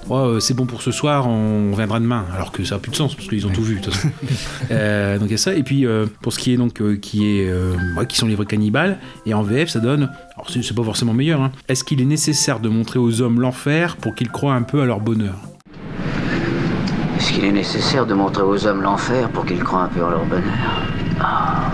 Oh, euh, c'est bon pour ce soir, on reviendra demain. Alors que ça a plus de sens parce qu'ils ont tout vu. de toute façon. Euh, donc il y a ça. Et puis euh, pour ce qui est donc euh, qui est euh, ouais, qui sont les vrais cannibales, et en VF, ça donne. Alors c'est pas forcément meilleur. hein. Est-ce qu'il est nécessaire de montrer aux hommes l'enfer pour qu'ils croient un peu à leur bonheur? Est-ce qu'il est nécessaire de montrer aux hommes l'enfer pour qu'ils croient un peu en leur bonheur? Ah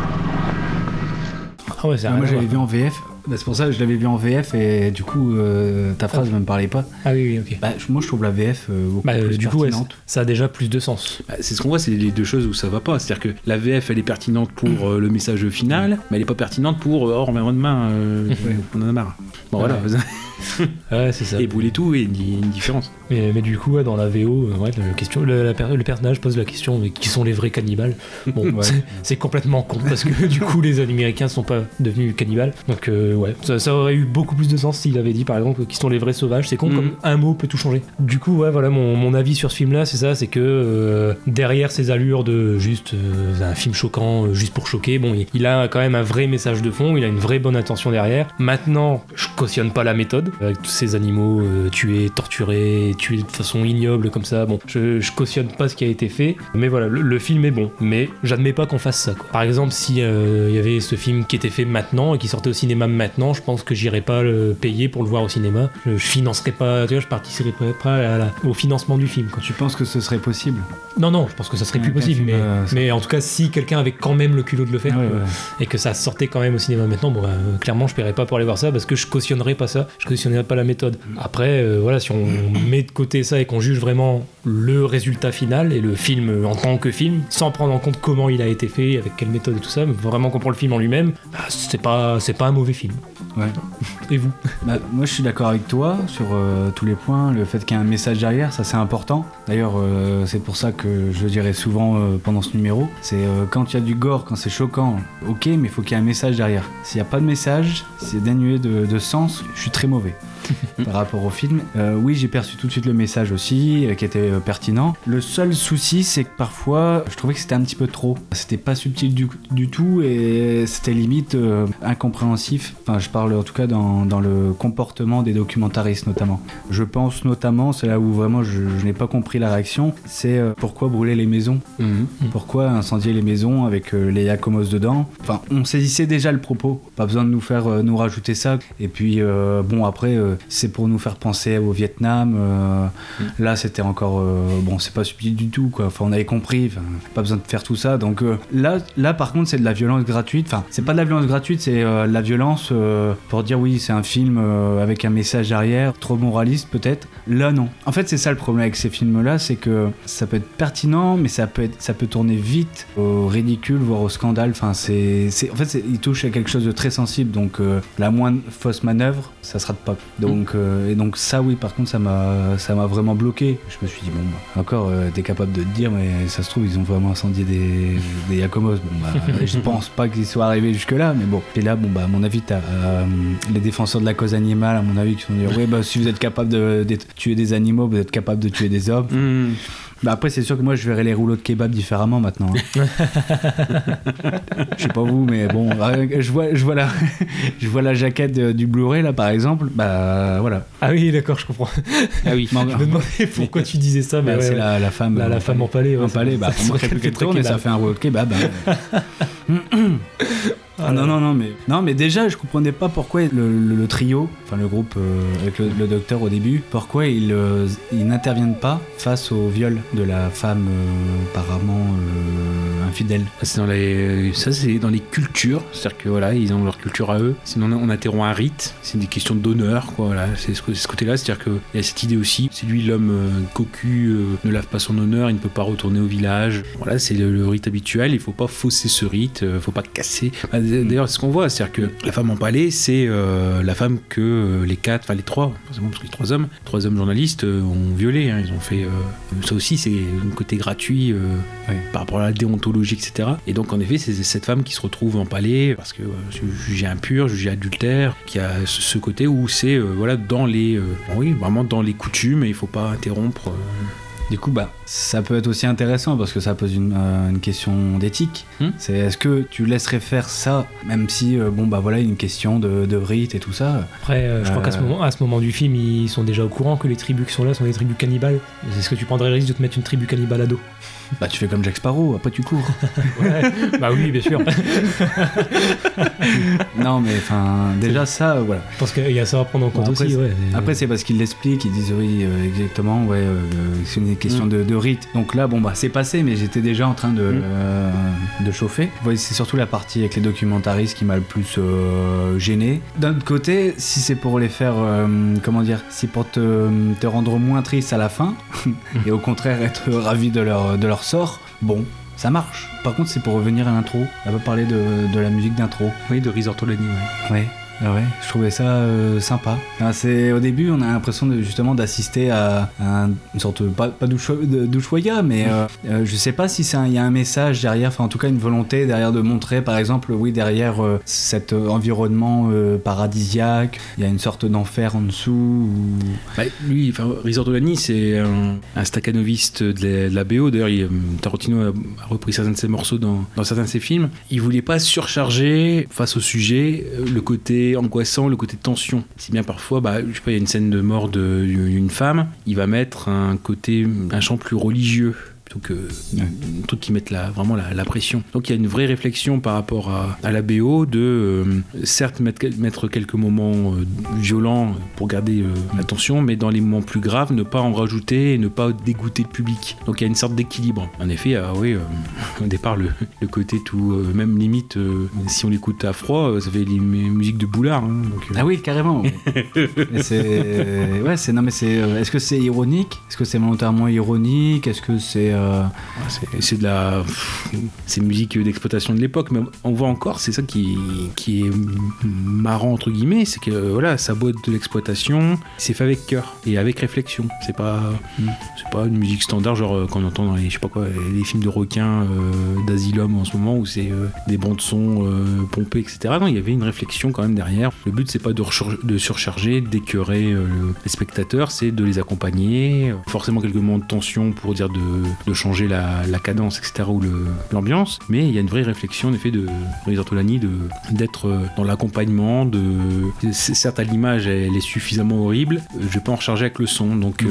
rien à j'avais vu en VF. Bah, c'est pour ça que je l'avais vu en VF et du coup euh, ta phrase ne me parlait pas. Ah oui, oui, ok. Bah, moi je trouve la VF euh, beaucoup Bah, euh, plus du coup, ouais, pertinente. ça a déjà plus de sens. Bah, c'est ce qu'on voit, c'est les deux choses où ça va pas. C'est-à-dire que la VF, elle est pertinente pour euh, le message final, mais elle est pas pertinente pour euh, oh, on reviendra demain, euh, on en a marre. Bon, voilà. Ouais, c'est ça. Et brûler tout, et il y a une différence. Mais, mais du coup, ouais, dans la VO, euh, ouais, le, question, le, la per- le personnage pose la question mais qui sont les vrais cannibales? Bon, Ouais. c'est- c'est complètement con parce que du coup, les Américains sont pas devenus cannibales. Donc, euh, ouais, ça, ça aurait eu beaucoup plus de sens s'il avait dit par exemple qui sont les vrais sauvages. C'est con, Mhm. comme un mot peut tout changer. Du coup, ouais, voilà, mon, mon avis sur ce film-là, c'est ça c'est que euh, derrière ces allures de juste euh, un film choquant, juste pour choquer, bon, il, il a quand même un vrai message de fond, il a une vraie bonne intention derrière. Maintenant, je cautionne pas la méthode avec tous ces animaux euh, tués, torturés, tués de façon ignoble comme ça. Bon, je, je cautionne pas ce qui a été fait, mais voilà, le, le film est bon, mais j'admets pas qu'on fasse ça. quoi. Par exemple, si euh, il y avait ce film qui était fait maintenant et qui sortait au cinéma maintenant, je pense que j'irais pas le payer pour le voir au cinéma. Je, je financerais pas, tu vois, je participerais pas à la- au financement du film. Quoi. Tu penses que ce serait possible? Non, non, je pense que ça serait plus Aucun possible, mais, euh, en tout cas, si quelqu'un avait quand même le culot de le faire Ouais, euh, ouais. et que ça sortait quand même au cinéma maintenant, bon, bah, euh, clairement, je paierais pas pour aller voir ça parce que je cautionnerais pas ça, je cautionnerais pas la méthode. Après, euh, voilà, si on met de côté ça et qu'on juge vraiment le résultat final et le film en tant que film, sans prendre en compte comment il a été fait, avec quelle méthode et tout ça, mais vraiment qu'on prend le film en lui-même, bah, c'est pas, c'est pas un mauvais film. Ouais. Et vous? Bah, moi, je suis d'accord avec toi sur euh, tous les points. Le fait qu'il y ait un message derrière, ça c'est important. D'ailleurs, euh, c'est pour ça que je dirais souvent euh, pendant ce numéro, c'est quand il y a du gore, quand c'est choquant, ok, mais il faut qu'il y ait un message derrière. S'il n'y a pas de message, c'est dénué de, de sens. Je suis très mauvais par rapport au film. Euh, oui, j'ai perçu tout de suite le message aussi, euh, qui était euh, pertinent. Le seul souci, c'est que parfois, je trouvais que c'était un petit peu trop. C'était pas subtil du, du tout et c'était limite incompréhensif. Enfin, je parle en tout cas dans, dans le comportement des documentaristes notamment. Je pense notamment, c'est là où vraiment je, je n'ai pas compris la réaction, c'est pourquoi brûler les maisons? Mhm. pourquoi incendier les maisons avec les Yakomos dedans? Enfin, on saisissait déjà le propos. Pas besoin de nous faire nous rajouter ça. Et puis, bon, après, euh, c'est pour nous faire penser au Vietnam. euh, Là, c'était encore. euh, bon, c'est pas subtil du tout, quoi. Enfin, on avait compris. Pas besoin de faire tout ça. Donc là, là, par contre, c'est de la violence gratuite. Enfin, c'est pas de la violence gratuite, c'est de la violence pour dire oui, c'est un film avec un message derrière, trop moraliste peut-être. Là, non. En fait, c'est ça le problème avec ces films-là, c'est que ça peut être pertinent, mais ça peut être, ça peut tourner vite au ridicule, voire au scandale. Enfin, c'est, en fait, il touche à quelque chose de très sensible, donc euh, la moindre fausse manœuvre, ça se rate Donc, euh, et donc ça, oui, par contre, ça m'a, ça m'a vraiment bloqué. Je me suis dit bon, bah, encore, euh, t'es capable de te dire, mais ça se trouve, ils ont vraiment incendié des, des Yakomos. Bon, bah, je pense pas qu'ils soient arrivés jusque là, mais bon. Et là, bon, bah, à mon avis, t'as euh, les défenseurs de la cause animale, à mon avis, qui vont dire, ouais, bah, si vous êtes capable de, de tuer des animaux, vous êtes capable de tuer des hommes. Mhm. Bah après, c'est sûr que moi, je verrais les rouleaux de kebab différemment maintenant. hein. Je sais pas vous, mais bon, euh, je vois, je vois la, je vois la jaquette de- du Blu-ray là, par exemple. Bah voilà. Ah oui, d'accord, je comprends. Ah oui. Je me demandais pourquoi tu disais ça, mais Bah, ouais, c'est ouais. la, la femme. La- la femme empalée, ouais, empalée, ça- bah, ça- ça, ça tourne et ça fait un rouleau de kebab. hein. Ah, non, non, non, mais non, mais déjà, je comprenais pas pourquoi le, trio, enfin le groupe euh, avec le, docteur au début, pourquoi ils, euh, ils n'interviennent pas face au viol de la femme euh, apparemment infidèle. C'est dans les, ça c'est dans les cultures, c'est-à-dire que voilà, ils ont leur culture à eux. Sinon on interrompt un rite, c'est des questions d'honneur, quoi. Voilà, c'est ce, côté-là, c'est-à-dire qu'il y a cette idée aussi. C'est lui l'homme cocu, ne lave pas son honneur, il ne peut pas retourner au village. Voilà, c'est le, rite habituel. Il faut pas fausser ce rite, faut pas casser. D'ailleurs, c'est ce qu'on voit, c'est-à-dire que la femme empalée, c'est euh, la femme que euh, les quatre, enfin les trois, forcément, parce que les trois hommes, trois hommes journalistes euh, ont violé. hein. ils ont fait euh, ça aussi, c'est un côté gratuit. euh, Ouais. par rapport à la déontologie, etc. Et donc, en effet, c'est cette femme qui se retrouve empalée parce que jugée impure, jugée adultère, qui a ce, côté où c'est voilà dans les, oui, vraiment dans les coutumes et il faut pas interrompre. Du coup, bah, ça peut être aussi intéressant parce que ça pose une, euh, une question d'éthique. Hmm. C'est est-ce que tu laisserais faire ça, même si, euh, bon, bah voilà, une question de, de rite et tout ça? Après, euh, je crois qu'à ce moment, à ce moment du film, ils sont déjà au courant que les tribus qui sont là sont des tribus cannibales. Est-ce que tu prendrais le risque de te mettre une tribu cannibale à dos Bah, tu fais comme Jack Sparrow, après tu cours. Ouais, bah oui, bien sûr. non, mais enfin, déjà ça, voilà. Je pense qu'il y a ça à prendre en compte Bon, après, aussi. Ouais. Après, c'est parce qu'ils l'expliquent, ils disent oui, euh, exactement, ouais, euh, c'est une question de, de rite. Donc là, bon, bah, c'est passé, mais j'étais déjà en train de, Mm. euh, de chauffer. Ouais, c'est surtout la partie avec les documentaristes qui m'a le plus euh, gêné. D'un autre côté, si c'est pour les faire, euh, comment dire, si pour te, te rendre moins triste à la fin, et au contraire être ravi de leur, de leur sort, bon. Ça marche. Par contre, c'est pour revenir à l'intro. On va parler de, de la musique d'intro. Oui, de Risortolani, ouais. Ouais, ah ouais, je trouvais ça euh, sympa. Ah, c'est au début, on a l'impression de, justement d'assister à, à une sorte de- pas, pas d'Ushuaïa, mais euh, euh, je sais pas si il y a un message derrière, enfin en tout cas une volonté derrière de montrer, par exemple, oui derrière euh, cet euh, environnement paradisiaque, il y a une sorte d'enfer en dessous. ou- Bah, lui, enfin, c'est un, un staccanoviste de la, de la BO. D'ailleurs, il, Tarantino a, repris certains de ses morceaux dans, dans certains de ses films. Il voulait pas surcharger face au sujet le côté angoissant, le côté tension. Si bien parfois, bah, je sais pas, il y a une scène de mort d'une femme, il va mettre un côté, un chant plus religieux plutôt que un truc qui mette la, vraiment la, la pression. Donc il y a une vraie réflexion par rapport à, à la BO de euh, certes mettre, mettre quelques moments euh, violents pour garder euh, l'attention, mais dans les moments plus graves, ne pas en rajouter et ne pas dégoûter le public. Donc il y a une sorte d'équilibre. En effet, ah oui, au départ, le, le côté tout, même limite, si on l'écoute à froid, ça fait les mu- musiques de Boulard. hein, donc, Ah oui, carrément. C'est ouais, c'est non mais c'est est-ce que c'est ironique? Est-ce que c'est volontairement ironique? Est-ce que c'est Ouais, c'est- C'est de la. C'est musique d'exploitation de l'époque, mais on voit encore, c'est ça qui, qui est marrant, entre guillemets, c'est que voilà, ça boîte de l'exploitation, c'est fait avec cœur et avec réflexion. C'est pas, c'est pas une musique standard, genre euh, qu'on entend dans les, je sais pas quoi, les films de requins euh, d'Asylum en ce moment, où c'est euh, des bandes son euh, pompées, etc. Non, il y avait une réflexion quand même derrière. Le but, c'est pas de, surcharger, d'écœurer euh, le- les spectateurs, c'est de les accompagner. Forcément, quelques moments de tension pour dire de, de changer la, la cadence, etc., ou l'ambiance. Mais il y a une vraie réflexion, en effet, de Reza Tolani, de d'être euh, dans l'accompagnement. De certes, à l'image, elle est suffisamment horrible. euh, Je vais pas en recharger avec le son, donc. euh,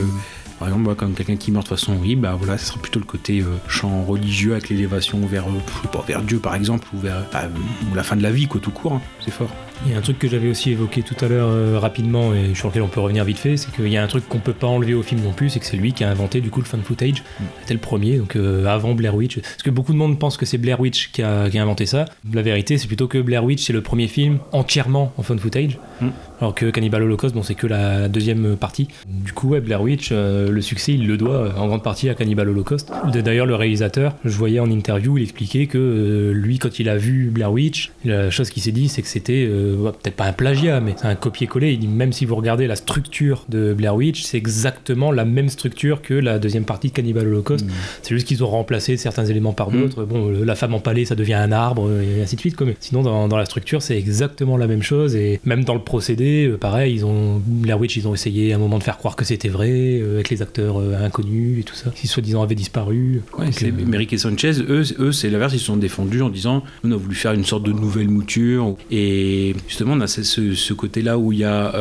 par exemple, moi, quand quelqu'un qui meurt de façon horrible, bah voilà, ce sera plutôt le côté euh, chant religieux avec l'élévation vers, euh, je sais pas, vers Dieu par exemple, ou vers bah, ou la fin de la vie, quoi, tout court. hein. C'est fort. Il y a un truc que j'avais aussi évoqué tout à l'heure euh, rapidement et sur lequel on peut revenir vite fait, c'est qu'il y a un truc qu'on peut pas enlever au film non plus, c'est que c'est lui qui a inventé du coup le fan footage. C'était le premier, donc euh, avant Blair Witch. Parce que beaucoup de monde pense que c'est Blair Witch qui a, qui a inventé ça. La vérité, c'est plutôt que Blair Witch c'est le premier film entièrement en fan footage, Mm. Alors que Cannibal Holocaust, bon, c'est que la deuxième partie. Du coup, ouais, Blair Witch, euh, le succès, il le doit euh, en grande partie à Cannibal Holocaust. D'ailleurs, le réalisateur, je voyais en interview, il expliquait que euh, lui, quand il a vu Blair Witch, la chose qu'il s'est dit, c'est que c'était ouais, peut-être pas un plagiat, mais c'est un copier-coller. Il dit même si vous regardez la structure de Blair Witch, c'est exactement la même structure que la deuxième partie de Cannibal Holocaust. C'est juste qu'ils ont remplacé certains éléments par d'autres. Bon, le- la femme empalée, ça devient un arbre, et ainsi de suite. quoi. Mais sinon, dans, dans la structure, c'est exactement la même chose. Et même dans le procédé, Euh, pareil, ils ont Blair Witch, ils ont essayé à un moment de faire croire que c'était vrai euh, avec les acteurs euh, inconnus et tout ça, qui soi-disant avaient disparu. Ouais, Donc, c'est Merrick et Sanchez, eux, eux c'est l'inverse, ils se sont défendus en disant on a voulu faire une sorte de nouvelle mouture. Et justement, on a ce, côté-là où il y a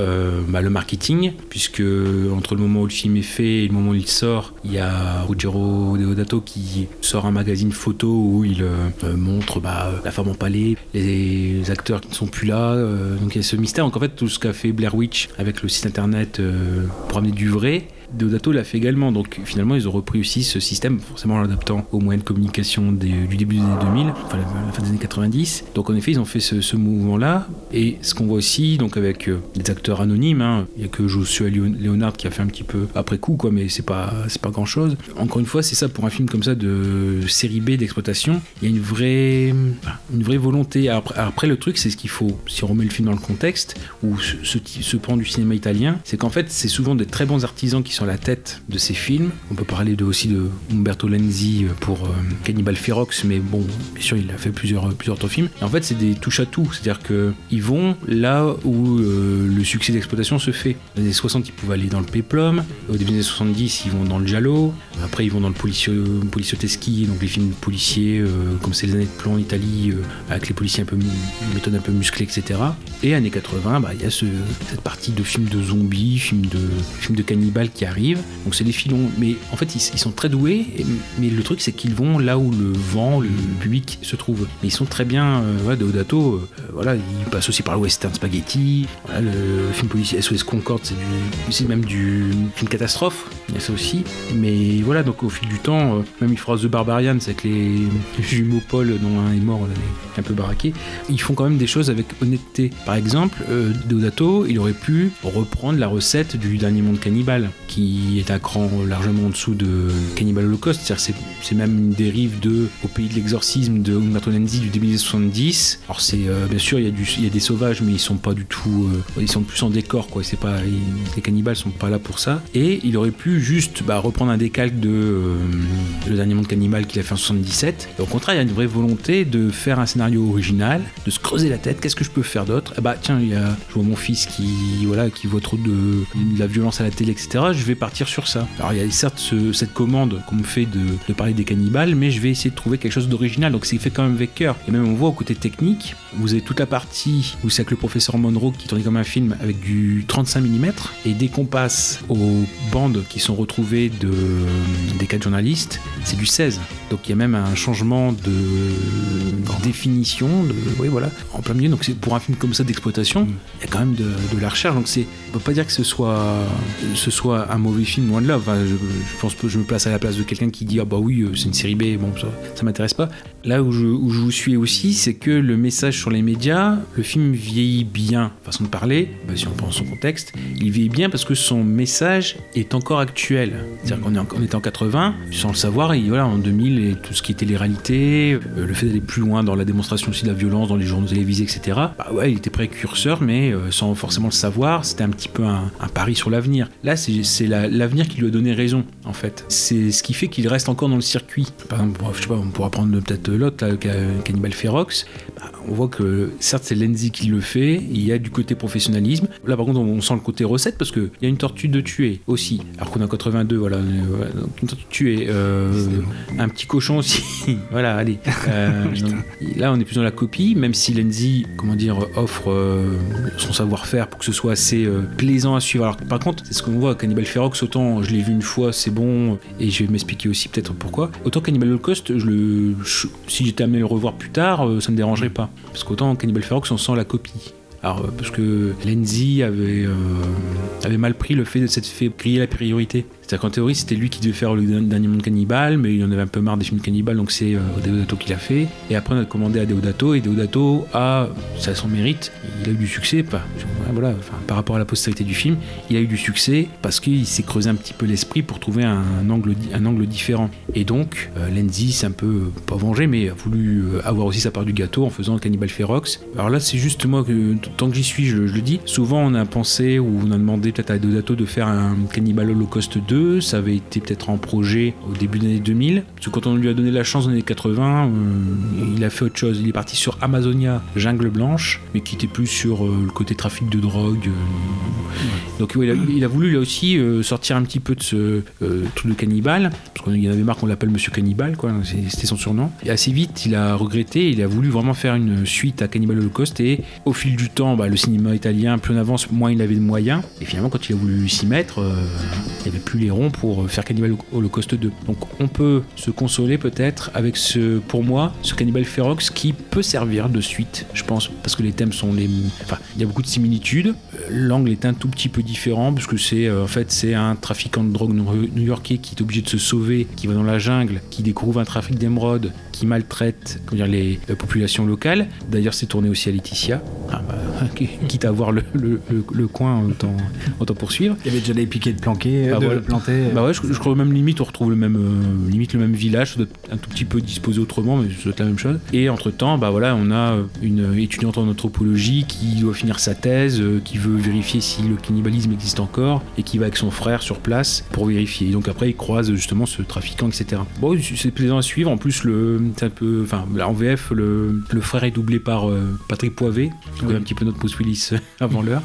bah, le marketing, puisque entre le moment où le film est fait et le moment où il sort, il y a Ruggero Deodato qui sort un magazine photo où il montre bah, la femme en palais, les acteurs qui ne sont plus là. donc il y a ce mystère. Donc en fait, tout ce qu'a fait Blair Witch avec le site internet euh, pour amener du vrai, Deodato l'a fait également, donc finalement ils ont repris aussi ce système, forcément en l'adaptant aux moyens de communication du début des années 2000, enfin la, fin des années 90. Donc en effet ils ont fait ce, mouvement-là, et ce qu'on voit aussi, donc avec euh, des acteurs anonymes, hein, il y a que Joshua Leonard qui a fait un petit peu après coup, quoi, mais c'est pas c'est pas grand-chose. Encore une fois, c'est ça pour un film comme ça de série B d'exploitation, il y a une vraie une vraie volonté. Après, après, le truc c'est ce qu'il faut, si on remet le film dans le contexte, ou ce, ce, ce pan du cinéma italien, c'est qu'en fait c'est souvent des très bons artisans qui sont la tête de ces films. On peut parler de, aussi de Umberto Lenzi pour euh, Cannibal Ferox, mais bon, bien sûr, il a fait plusieurs, plusieurs autres films. En fait, c'est des touches à tout, c'est-à-dire qu'ils vont là où euh, le succès d'exploitation se fait. Dans les années 60, ils pouvaient aller dans le péplum. Au début des années 70, ils vont dans le giallo. Après, ils vont dans le policio, policioteschi, donc les films policiers, euh, comme c'est les années de plomb en Italie, euh, avec les policiers un peu, méthode un peu musclée, etc. Et années 80, bah, il y a ce- cette partie de films de zombies, films de, films de cannibales qui arrivent. Donc c'est des filons, mais en fait ils, ils sont très doués. mais le truc c'est qu'ils vont là où le vent, le, public se trouve. Mais ils sont très bien. Euh, ouais, Deodato, euh, voilà, il passe aussi par le western spaghetti. Voilà, le film policier SOS Concorde, c'est même du film catastrophe. Il y a ça aussi. Mais voilà, donc au fil du temps, euh, même il fera The Barbarian, c'est avec les jumeaux Paul dont un est mort, là, un peu baraqué. Ils font quand même des choses avec honnêteté. Par exemple, euh, Deodato, il aurait pu reprendre la recette du dernier monde cannibale, qui est un cran largement en dessous de Cannibal Holocaust. C'est-à-dire c'est- même une dérive de Au pays de l'exorcisme de Umberto du début des 70. Alors c'est euh, bien sûr il y, y a des sauvages, mais ils sont pas du tout, euh, ils sont plus en décor quoi. C'est pas les cannibales sont pas là pour ça. Et il aurait pu juste bah, reprendre un décalque de euh, le dernier monde cannibale qu'il a fait en 77. Et au contraire, il y a une vraie volonté de faire un scénario original, de se creuser la tête. Qu'est-ce que je peux faire d'autre? Ah bah tiens, il y a, je vois mon fils qui voilà qui voit trop de, de la violence à la télé, etc. Je vais partir sur ça. Alors il y a certes ce- cette commande qu'on me fait de, de parler des cannibales, mais je vais essayer de trouver quelque chose d'original. Donc c'est fait quand même avec cœur. Et même on voit au côté technique, vous avez toute la partie où c'est avec le professeur Monroe qui tournait comme un film avec du 35 mm. Et dès qu'on passe aux bandes qui sont retrouvées de, des quatre journalistes, c'est du 16. Donc il y a même un changement de définition, de, oui voilà, en plein milieu. Donc c'est pour un film comme ça d'exploitation, il y a quand même de, de la recherche. Donc c'est, on peut pas dire que ce soit, ce soit un mauvais film loin de là. Enfin, je, je pense que je me place à la place de quelqu'un qui dit ah bah oui euh, c'est une série B, bon ça, ça m'intéresse pas. Là où je, vous suis aussi, c'est que le message sur les médias, le film vieillit bien, façon de parler, bah, si on pense au contexte, il vieillit bien parce que son message est encore actuel. C'est-à-dire qu'on est en, en 80, sans le savoir, et voilà, en 2000, et tout ce qui était les réalités, euh, le fait d'aller plus loin dans la démonstration aussi de la violence dans les journaux télévisés, etc. Bah ouais, il était précurseur, mais euh, sans forcément le savoir, c'était un petit peu un, pari sur l'avenir. Là, c'est c'est la- l'avenir qui lui a donné raison, en fait. C'est ce qui fait qu'il reste encore dans le circuit. Par exemple, je sais pas, on pourra prendre peut-être l'autre, là, Ca- Cannibal Ferox. Bah, on voit que certes c'est Lenzi qui le fait, il y a du côté professionnalisme. Là par contre on sent le côté recette parce qu'il y a une tortue de tuer aussi. Alors qu'on en 82, voilà, euh, donc une tortue de tuer, euh, un petit cochon aussi. voilà, allez. Euh, là on est plus dans la copie, même si Lenzi, comment dire, offre euh, son savoir-faire pour que ce soit assez plaisant à suivre. Alors par contre, c'est ce qu'on voit, Cannibal Ferox, autant je l'ai vu une fois, c'est bon, et je vais m'expliquer aussi peut-être pourquoi. Autant Cannibal Holocaust, je le, je- si j'étais amené à le revoir plus tard, euh, ça me dérangerait pas. Parce qu'autant Cannibal Ferox, on sent la copie. Alors, euh, parce que Lenzi avait, euh, avait mal pris le fait de s'être fait griller la priorité. C'est-à-dire qu'en théorie, c'était lui qui devait faire le dernier monde cannibale, mais il en avait un peu marre des films cannibales, donc c'est euh, Deodato qui l'a fait. Et après, on a commandé à Deodato, et Deodato a, ça son mérite, il a eu du succès, voilà, par rapport à la postérité du film, il a eu du succès parce qu'il s'est creusé un petit peu l'esprit pour trouver un, angle, différent. Et donc, euh, Lenzi s'est un peu, euh, pas vengé, mais a voulu euh, avoir aussi sa part du gâteau en faisant Cannibal Ferox. Alors là, c'est juste moi que, tant que j'y suis, je, je le dis, souvent on a pensé ou on a demandé peut-être à Deodato de faire un Cannibal Holocaust 2, 2, ça avait été peut-être en projet au début des années 2000. Parce que quand on lui a donné la chance dans les années 80, euh, il a fait autre chose. Il est parti sur Amazonia, Jungle Blanche, mais qui était plus sur euh, le côté trafic de drogue. euh. Donc ouais, il, a, il a voulu là aussi sortir un petit peu de ce truc de cannibale, parce qu'il y en avait marre qu'on l'appelle Monsieur Cannibal, quoi. C'était son surnom. Et assez vite, il a regretté. Il a voulu vraiment faire une suite à Cannibal Holocaust. Et au fil du temps, bah, le cinéma italien, plus on avance, moins il avait de moyens. Et finalement, quand il a voulu s'y mettre, il n'y avait plus pour faire Cannibal Holocaust 2. Donc on peut se consoler peut-être avec ce, pour moi, ce Cannibal Ferox qui peut servir de suite, je pense, parce que les thèmes sont les. Enfin, il y a beaucoup de similitudes. Euh, L'angle est un tout petit peu différent, parce que c'est euh, en fait c'est un trafiquant de drogue new-yorkais qui est obligé de se sauver, qui va dans la jungle, qui découvre un trafic d'émeraudes, qui maltraite comment dire, les euh, populations locales. D'ailleurs, c'est tourné aussi à Laetitia. Ah, bah, quitte à voir le, le- le- le coin, autant, autant poursuivre. Il y avait déjà des piquets de planquer, Bah de voilà. planter. Bah ouais, je, je crois même limite on retrouve le même euh, limite le même village, ça doit être un tout petit peu disposé autrement, mais être la même chose. Et entre temps, bah voilà, on a une étudiante en anthropologie qui doit finir sa thèse, euh, qui veut vérifier si le cannibalisme existe encore et qui va avec son frère sur place pour vérifier. Et donc après, il croise justement ce trafiquant, etc. Bon, c'est plaisant à suivre. En plus, le, c'est un peu, enfin, là, en VF, le, le frère est doublé par euh, Patrick Poivet, donc Oui. un petit peu notre Bruce Willis avant l'heure.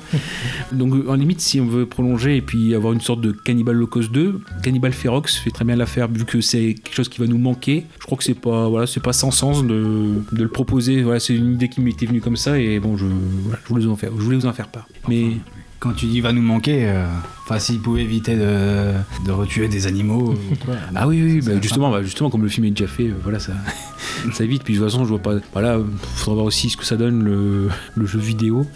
Donc en limite, si on veut prolonger et puis avoir une sorte de Cannibal Holocaust 2, Cannibal Ferox fait très bien l'affaire vu que c'est quelque chose qui va nous manquer. Je crois que c'est pas voilà, c'est pas sans sens de, de le proposer. Voilà, c'est une idée qui m'était venue comme ça et bon, je, voilà, je voulais vous en faire, je voulais vous en faire part. Mais Quand tu dis va nous manquer, euh, enfin s'il pouvait éviter de, de retuer des animaux. ou quoi. ah oui oui, bah, justement, bah, justement comme le film est déjà fait, euh, voilà ça, ça évite. Puis de toute façon, je vois pas. Voilà, faudra voir aussi ce que ça donne le, le jeu vidéo.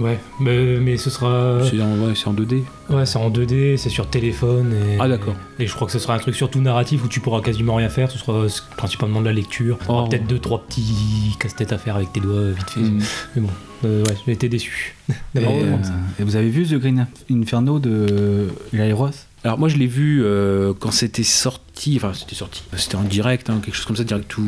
Ouais, mais, mais ce sera. C'est en, ouais, c'est en 2D. Ouais, c'est en 2D, c'est sur téléphone. Et, Ah, d'accord. Et je crois que ce sera un truc surtout narratif où tu pourras quasiment rien faire. Ce sera euh, principalement de la lecture. Oh. Peut-être deux, trois petits casse-têtes à faire avec tes doigts vite fait. Mm. Mais bon, ouais, j'ai été déçu. Et, euh, et vous avez vu The Green Inferno de Eli Roth? Alors moi je l'ai vu euh, quand c'était sorti, enfin c'était sorti, c'était en direct, hein, quelque chose comme ça, direct ou.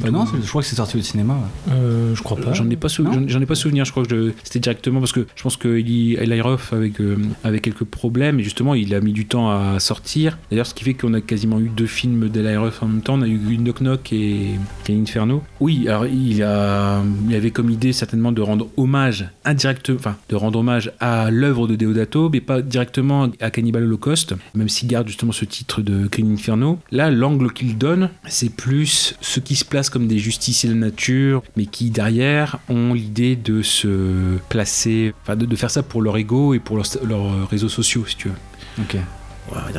Bah non, je crois que c'est sorti au cinéma. ouais. Euh, je crois pas. J'en ai pas j'en- ai pas souvenir. Je crois que c'était directement parce que je pense que Eli Eli Roth avec euh, avait quelques problèmes et justement il a mis du temps à sortir. D'ailleurs, ce qui fait qu'on a quasiment eu deux films d'Eli Roth en même temps. On a eu Knock Knock et, et Inferno. Oui, alors il a, il avait comme idée certainement de rendre hommage indirect, enfin de rendre hommage à l'œuvre de Deodato, mais pas directement à Cannibal Holocaust, même s'il garde justement ce titre de Green Inferno. Là, l'angle qu'il donne, c'est plus ceux qui se placent comme des justiciers de la nature, mais qui derrière ont l'idée de se placer, enfin de, faire ça pour leur ego et pour leurs réseaux sociaux, si tu veux.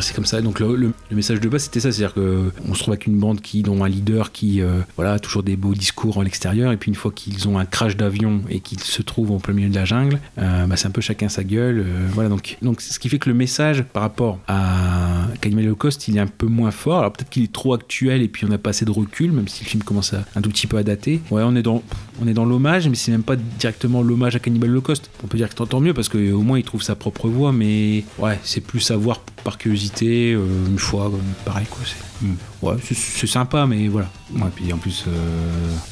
C'est comme ça. Donc le, message de base c'était ça, c'est-à-dire que on se trouve avec une bande qui dont un leader qui euh, voilà toujours des beaux discours à l'extérieur et puis une fois qu'ils ont un crash d'avion et qu'ils se trouvent en plein milieu de la jungle, euh, bah, c'est un peu chacun sa gueule. euh, voilà donc donc ce qui fait que le message par rapport à Cannibal Holocaust il est un peu moins fort. Alors peut-être qu'il est trop actuel et puis on n'a pas assez de recul même si le film commence à un tout petit peu à dater. Ouais on est dans on est dans l'hommage mais c'est même pas directement l'hommage à Cannibal Holocaust. On peut dire que tant mieux parce qu'au moins il trouve sa propre voix mais ouais c'est plus à voir par curiosité euh, une fois euh, pareil quoi c'est Mm. ouais c'est- sympa mais voilà Ouais, puis en plus, euh,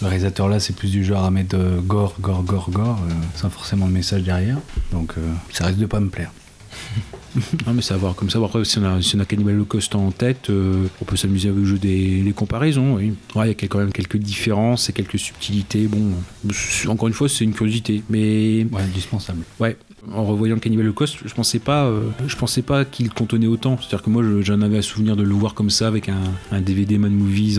le réalisateur là, c'est plus du genre à mettre gore, gore, gore, gore, sans forcément le message derrière. Donc ça risque de pas me plaire. non mais c'est à voir comme ça après si on a, si on a Cannibal Holocaust en tête euh, on peut s'amuser avec le jeu des, des comparaisons oui ouais il y a quand même quelques différences et quelques subtilités bon encore une fois c'est une curiosité mais Ouais, indispensable. Ouais, en revoyant Cannibal Holocaust, je pensais pas, euh, pas qu'il contenait autant. C'est-à-dire que moi, je- j'en avais à souvenir de le voir comme ça avec un, DVD Man Movies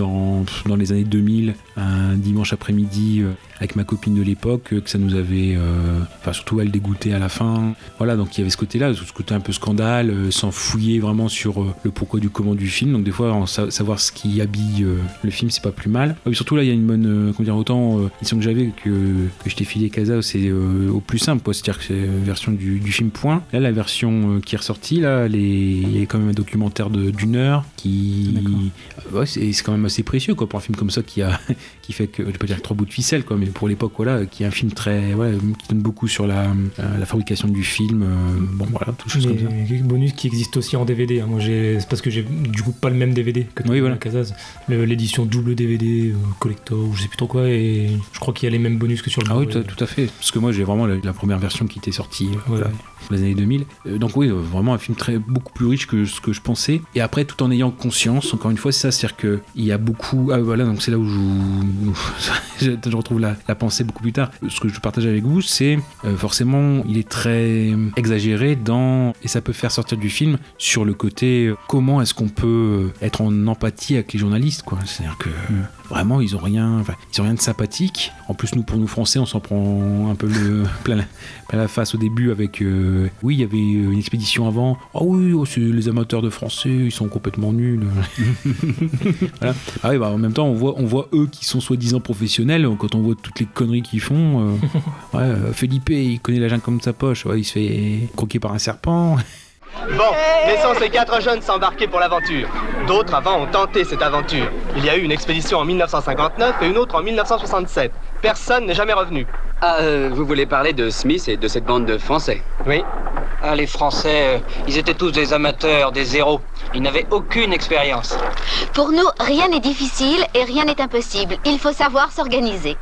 dans les années 2000, un dimanche après-midi euh, avec ma copine de l'époque, euh, que ça nous avait, euh, enfin surtout elle dégoûtait à la fin. Voilà, donc il y avait ce côté-là, ce côté un peu scandale, euh, sans fouiller vraiment sur le pourquoi du comment du film. Donc des fois, en sa- savoir ce qui habille le film, c'est pas plus mal. Ouais, mais surtout là, il y a une bonne, comment dire, autant l'édition que j'avais que, que je t'ai filé Casa, c'est au plus simple. C'est-à-dire que c'est la version du, du film point. Là, la version qui est ressortie, là, elle est- il y a quand même un documentaire d'une heure qui, ouais, c'est quand même assez précieux, quoi, pour un film comme ça qui a, qui fait que, je vais pas dire trois bouts de ficelle, quoi, mais pour l'époque, voilà, qui est un film très, ouais, qui donne beaucoup sur la, euh, la fabrication du film. euh, bon, voilà, tout comme ça. Bonus qui existent aussi en DVD. hein. Moi, j'ai, c'est parce que j'ai du coup pas le même DVD que Oui, voilà. Casas. L'édition double DVD, euh, collector, ou je sais plus trop quoi, et je crois qu'il y a les mêmes bonus que sur le Ah oui, tout, à fait. Parce que moi, j'ai vraiment la, la première version qui était sortie sorti voilà, dans les années 2000. Euh, donc oui, vraiment un film très beaucoup plus riche que ce que je pensais. Et après, tout en ayant conscience, encore une fois, c'est ça, c'est-à-dire que il y a beaucoup. Ah voilà, donc c'est là où je, je- je retrouve la, pensée beaucoup plus tard. Ce que je partage avec vous, c'est euh, forcément, il est très exagéré dans et ça peut faire sortir du film sur le côté euh, comment est-ce qu'on peut être en empathie avec les journalistes, quoi. C'est-à-dire que vraiment ils ont rien, enfin, ils ont rien de sympathique. En plus, nous pour nous français, on s'en prend un peu le plein la, plein la face au début avec euh, oui, il y avait une expédition avant. Ah oui, oh, c'est les amateurs de français, ils sont complètement nuls. Voilà. Ah oui, bah, en même temps, on voit, on voit eux qui sont soi-disant professionnels quand on voit toutes les conneries qu'ils font. euh, ouais, euh, Felipe, il connaît la jungle comme sa poche. Ouais, il se fait croquer par un serpent. Bon, laissons ces quatre jeunes s'embarquer pour l'aventure. D'autres avant ont tenté cette aventure. Il y a eu une expédition en 1959 et une autre en 1967. Personne n'est jamais revenu. Ah, euh, vous voulez parler de Smith et de cette bande de Français? Oui. Ah, les Français, euh, ils étaient tous des amateurs, des zéros. Ils n'avaient aucune expérience. Pour nous, rien n'est difficile et rien n'est impossible. Il faut savoir s'organiser.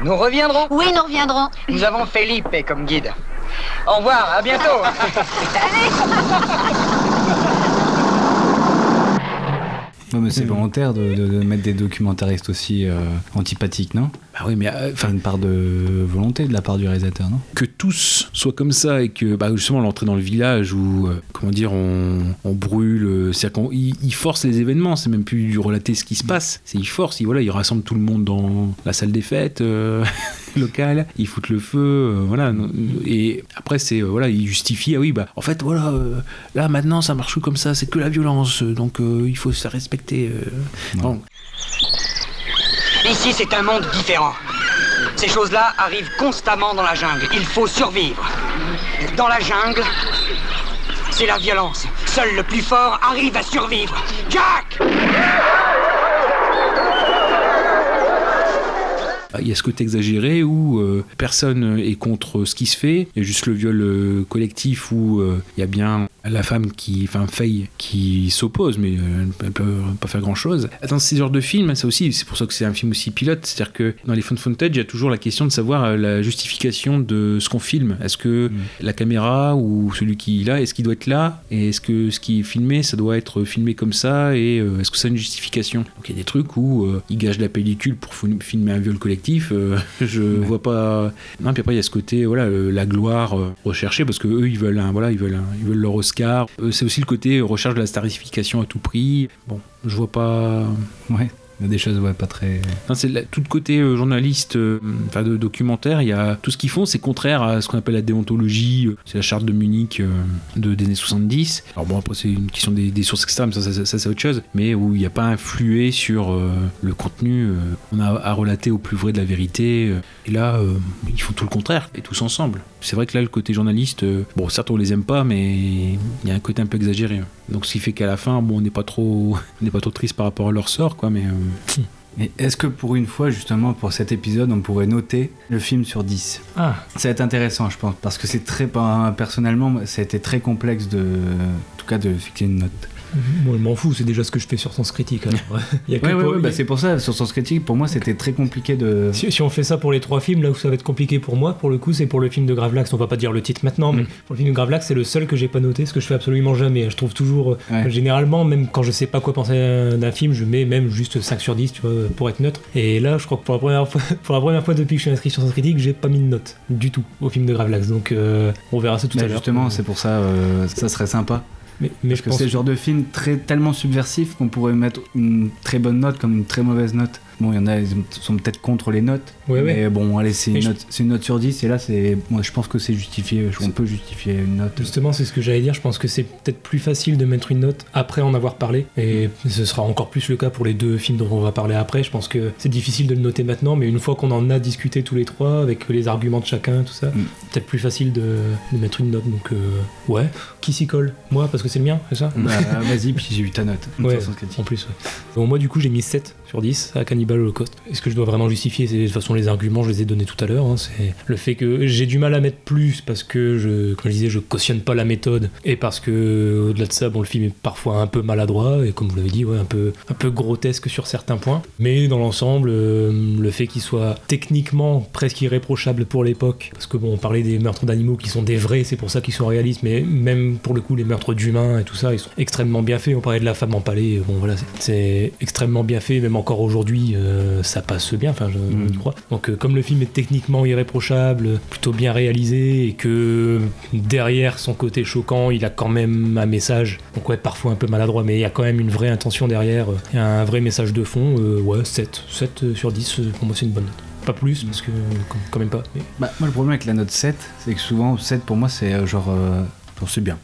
Nous reviendrons? Oui, nous reviendrons. Nous avons Felipe comme guide. Au revoir, à bientôt Mais c'est volontaire de, de- de mettre des documentaristes aussi euh, antipathiques, non? Bah oui, mais euh, Enfin, une part de volonté de la part du réalisateur, non? Que tous soient comme ça et que bah, justement l'entrée dans le village où euh, comment dire on, on brûle euh, c'est-à-dire qu'on il, il force les événements c'est même plus du relater ce qui se passe c'est il force il, voilà il rassemble tout le monde dans la salle des fêtes euh, locale il fout le feu euh, voilà et après c'est euh, voilà il justifie ah oui bah en fait voilà euh, là maintenant ça marche comme ça c'est que la violence euh, donc euh, il faut se faire respecter euh. Bon, Ici, c'est un monde différent. Ces choses-là arrivent constamment dans la jungle. Il faut survivre. Dans la jungle, c'est la violence. Seul le plus fort arrive à survivre. Jack Il y a ce côté exagéré où euh, personne est contre ce qui se fait, il y a juste le viol euh, collectif où euh, il y a bien la femme qui, enfin Faye, qui s'oppose, mais euh, elle peut pas faire grand chose. Dans ces genres de films, ça aussi, c'est pour ça que c'est un film aussi pilote, c'est-à-dire que dans les fun footage, il y a toujours la question de savoir euh, la justification de ce qu'on filme. Est-ce que la caméra ou celui qui est là, est-ce qu'il doit être là? Et est-ce que ce qui est filmé, ça doit être filmé comme ça? Et euh, est-ce que ça a une justification? Donc il y a des trucs où euh, ils gagent la pellicule pour filmer un viol collectif. Euh, je vois pas. Non, puis après il y a ce côté, voilà, euh, la gloire euh, recherchée parce que eux ils veulent, un, voilà, ils veulent, un- ils veulent leur Oscar. Euh, c'est aussi le côté recherche de la starification à tout prix. Bon, je vois pas. Ouais, il y a des choses ouais, pas très. Tout le côté euh, journaliste, euh, enfin de documentaire. Il y a tout ce qu'ils font, c'est contraire à ce qu'on appelle la déontologie. euh, C'est la charte de Munich de, des années 70. Alors bon, après c'est une question des, sources externes, ça, ça, c'est autre chose. Mais où il n'y a pas influé sur le contenu. on a à relater au plus vrai de la vérité. et là, ils font tout le contraire et tous ensemble. C'est vrai que là, le côté journaliste, bon, certes on les aime pas, mais il y a un côté un peu exagéré. Donc ce qui fait qu'à la fin, bon, on n'est pas trop, on n'est pas trop triste par rapport à leur sort, quoi. Mais Et est-ce que pour une fois, justement, pour cet épisode, on pourrait noter le film sur 10 Ah, Ça va être intéressant, je pense, parce que c'est très. Personnellement, ça a été très complexe de. En tout cas, de fixer une note. Moi je m'en fous, c'est déjà ce que je fais sur Sens Critique. Ouais, ouais, pour- ouais, bah, c'est pour ça, sur Sens Critique, pour moi, c'était très compliqué de. Si, si on fait ça pour les trois films, là où ça va être compliqué pour moi, pour le coup, c'est pour le film de Gravelax. On va pas dire le titre maintenant, mais pour le film de Gravelax, c'est le seul que j'ai pas noté, ce que je fais absolument jamais. Je trouve toujours, euh, généralement, même quand je sais pas quoi penser d'un film, je mets même juste 5 sur 10, tu vois, pour être neutre. Et là, je crois que pour la première fois, pour la première fois depuis que je suis inscrit sur Sens Critique, j'ai pas mis de note du tout au film de Gravelax. Donc, euh, on verra ça tout Bah, à l'heure. justement, c'est pour ça, euh, ça serait sympa. Mais, mais Parce je que pense c'est le genre de film très, tellement subversif qu'on pourrait mettre une très bonne note comme une très mauvaise note. Bon, il y en a, ils sont peut-être contre les notes. Ouais, ouais. mais bon, allez, c'est une, je- note- c'est une note sur 10 et là, c'est, moi, je pense que c'est justifié. On peut justifier une note. Justement, c'est ce que j'allais dire. Je pense que c'est peut-être plus facile de mettre une note après en avoir parlé. Et ce sera encore plus le cas pour les deux films dont on va parler après. Je pense que c'est difficile de le noter maintenant, mais une fois qu'on en a discuté tous les trois, avec les arguments de chacun, tout ça, Mm. peut-être plus facile de, de mettre une note. Donc, euh, ouais. Qui s'y colle? Moi, parce que c'est le mien, c'est ça? Bah, vas-y, puis j'ai eu ta note. Ouais, en plus. ouais. Bon, moi, du coup, j'ai mis 7 sur 10 à Cannibal Holocaust. Est-ce que je dois vraiment justifier de toute façon les arguments, je les ai donnés tout à l'heure. hein. C'est le fait que j'ai du mal à mettre plus parce que je, comme je disais, je cautionne pas la méthode et parce que au-delà de ça, bon, le film est parfois un peu maladroit et comme vous l'avez dit, ouais, un peu, un peu grotesque sur certains points. Mais dans l'ensemble, euh, le fait qu'il soit techniquement presque irréprochable pour l'époque, parce que bon, on parlait des meurtres d'animaux qui sont des vrais, c'est pour ça qu'ils sont réalistes, mais même pour le coup, les meurtres d'humains et tout ça, ils sont extrêmement bien faits. On parlait de la femme empalée, bon voilà, c'est- extrêmement bien fait, même encore aujourd'hui, euh, ça passe bien, enfin, je, je crois. Donc, euh, comme le film est techniquement irréprochable, plutôt bien réalisé, et que derrière son côté choquant, il a quand même un message, donc ouais, parfois un peu maladroit, mais il y a quand même une vraie intention derrière, euh, un vrai message de fond, ouais, 7, 7 sur 10, euh, pour moi c'est une bonne note. Pas plus, parce que quand- même pas. mais- Bah, moi, le problème avec la note 7, c'est que souvent, 7 pour moi, c'est genre. euh, c'est bien.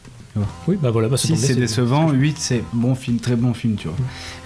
Oui, bah voilà, bah, ça 6 tombe bien, c'est c'est- décevant, 8 c'est bon film, très bon film, tu vois.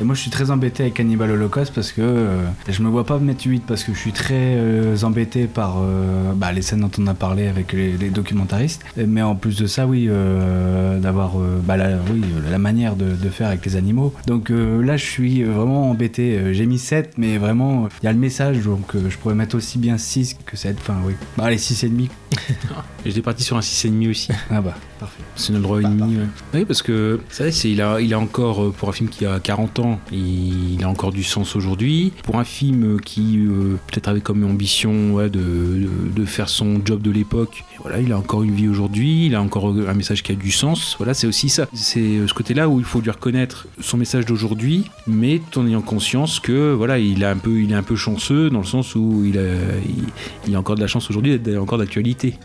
Et moi je suis très embêté avec Cannibal Holocaust parce que euh, je me vois pas mettre 8 parce que je suis très euh, embêté par euh, bah, les scènes dont on a parlé avec les, les documentaristes. Mais en plus de ça, oui, euh, d'avoir bah, la, oui, la manière de, de faire avec les animaux. Donc là je suis vraiment embêté. J'ai mis 7, mais vraiment, il y a le message, donc je pourrais mettre aussi bien 6 que 7. Enfin, oui. Bah, allez, 6,5. J'étais parti sur un 6,5 aussi. Ah bah, parfait. C'est notre droit et demi. ouais. Oui, parce que c'est, il, a, il a encore, pour un film qui a 40 ans, il, il a encore du sens aujourd'hui. Pour un film qui euh, peut-être avait comme ambition ouais, de, de, de faire son job de l'époque, voilà, il a encore une vie aujourd'hui, il a encore un message qui a du sens. Voilà, c'est aussi ça. C'est euh, ce côté-là où il faut lui reconnaître son message d'aujourd'hui, mais tout en ayant conscience que voilà, il, a un peu, il est un peu chanceux dans le sens où il a, il, il a encore de la chance aujourd'hui d'être encore d'actualité.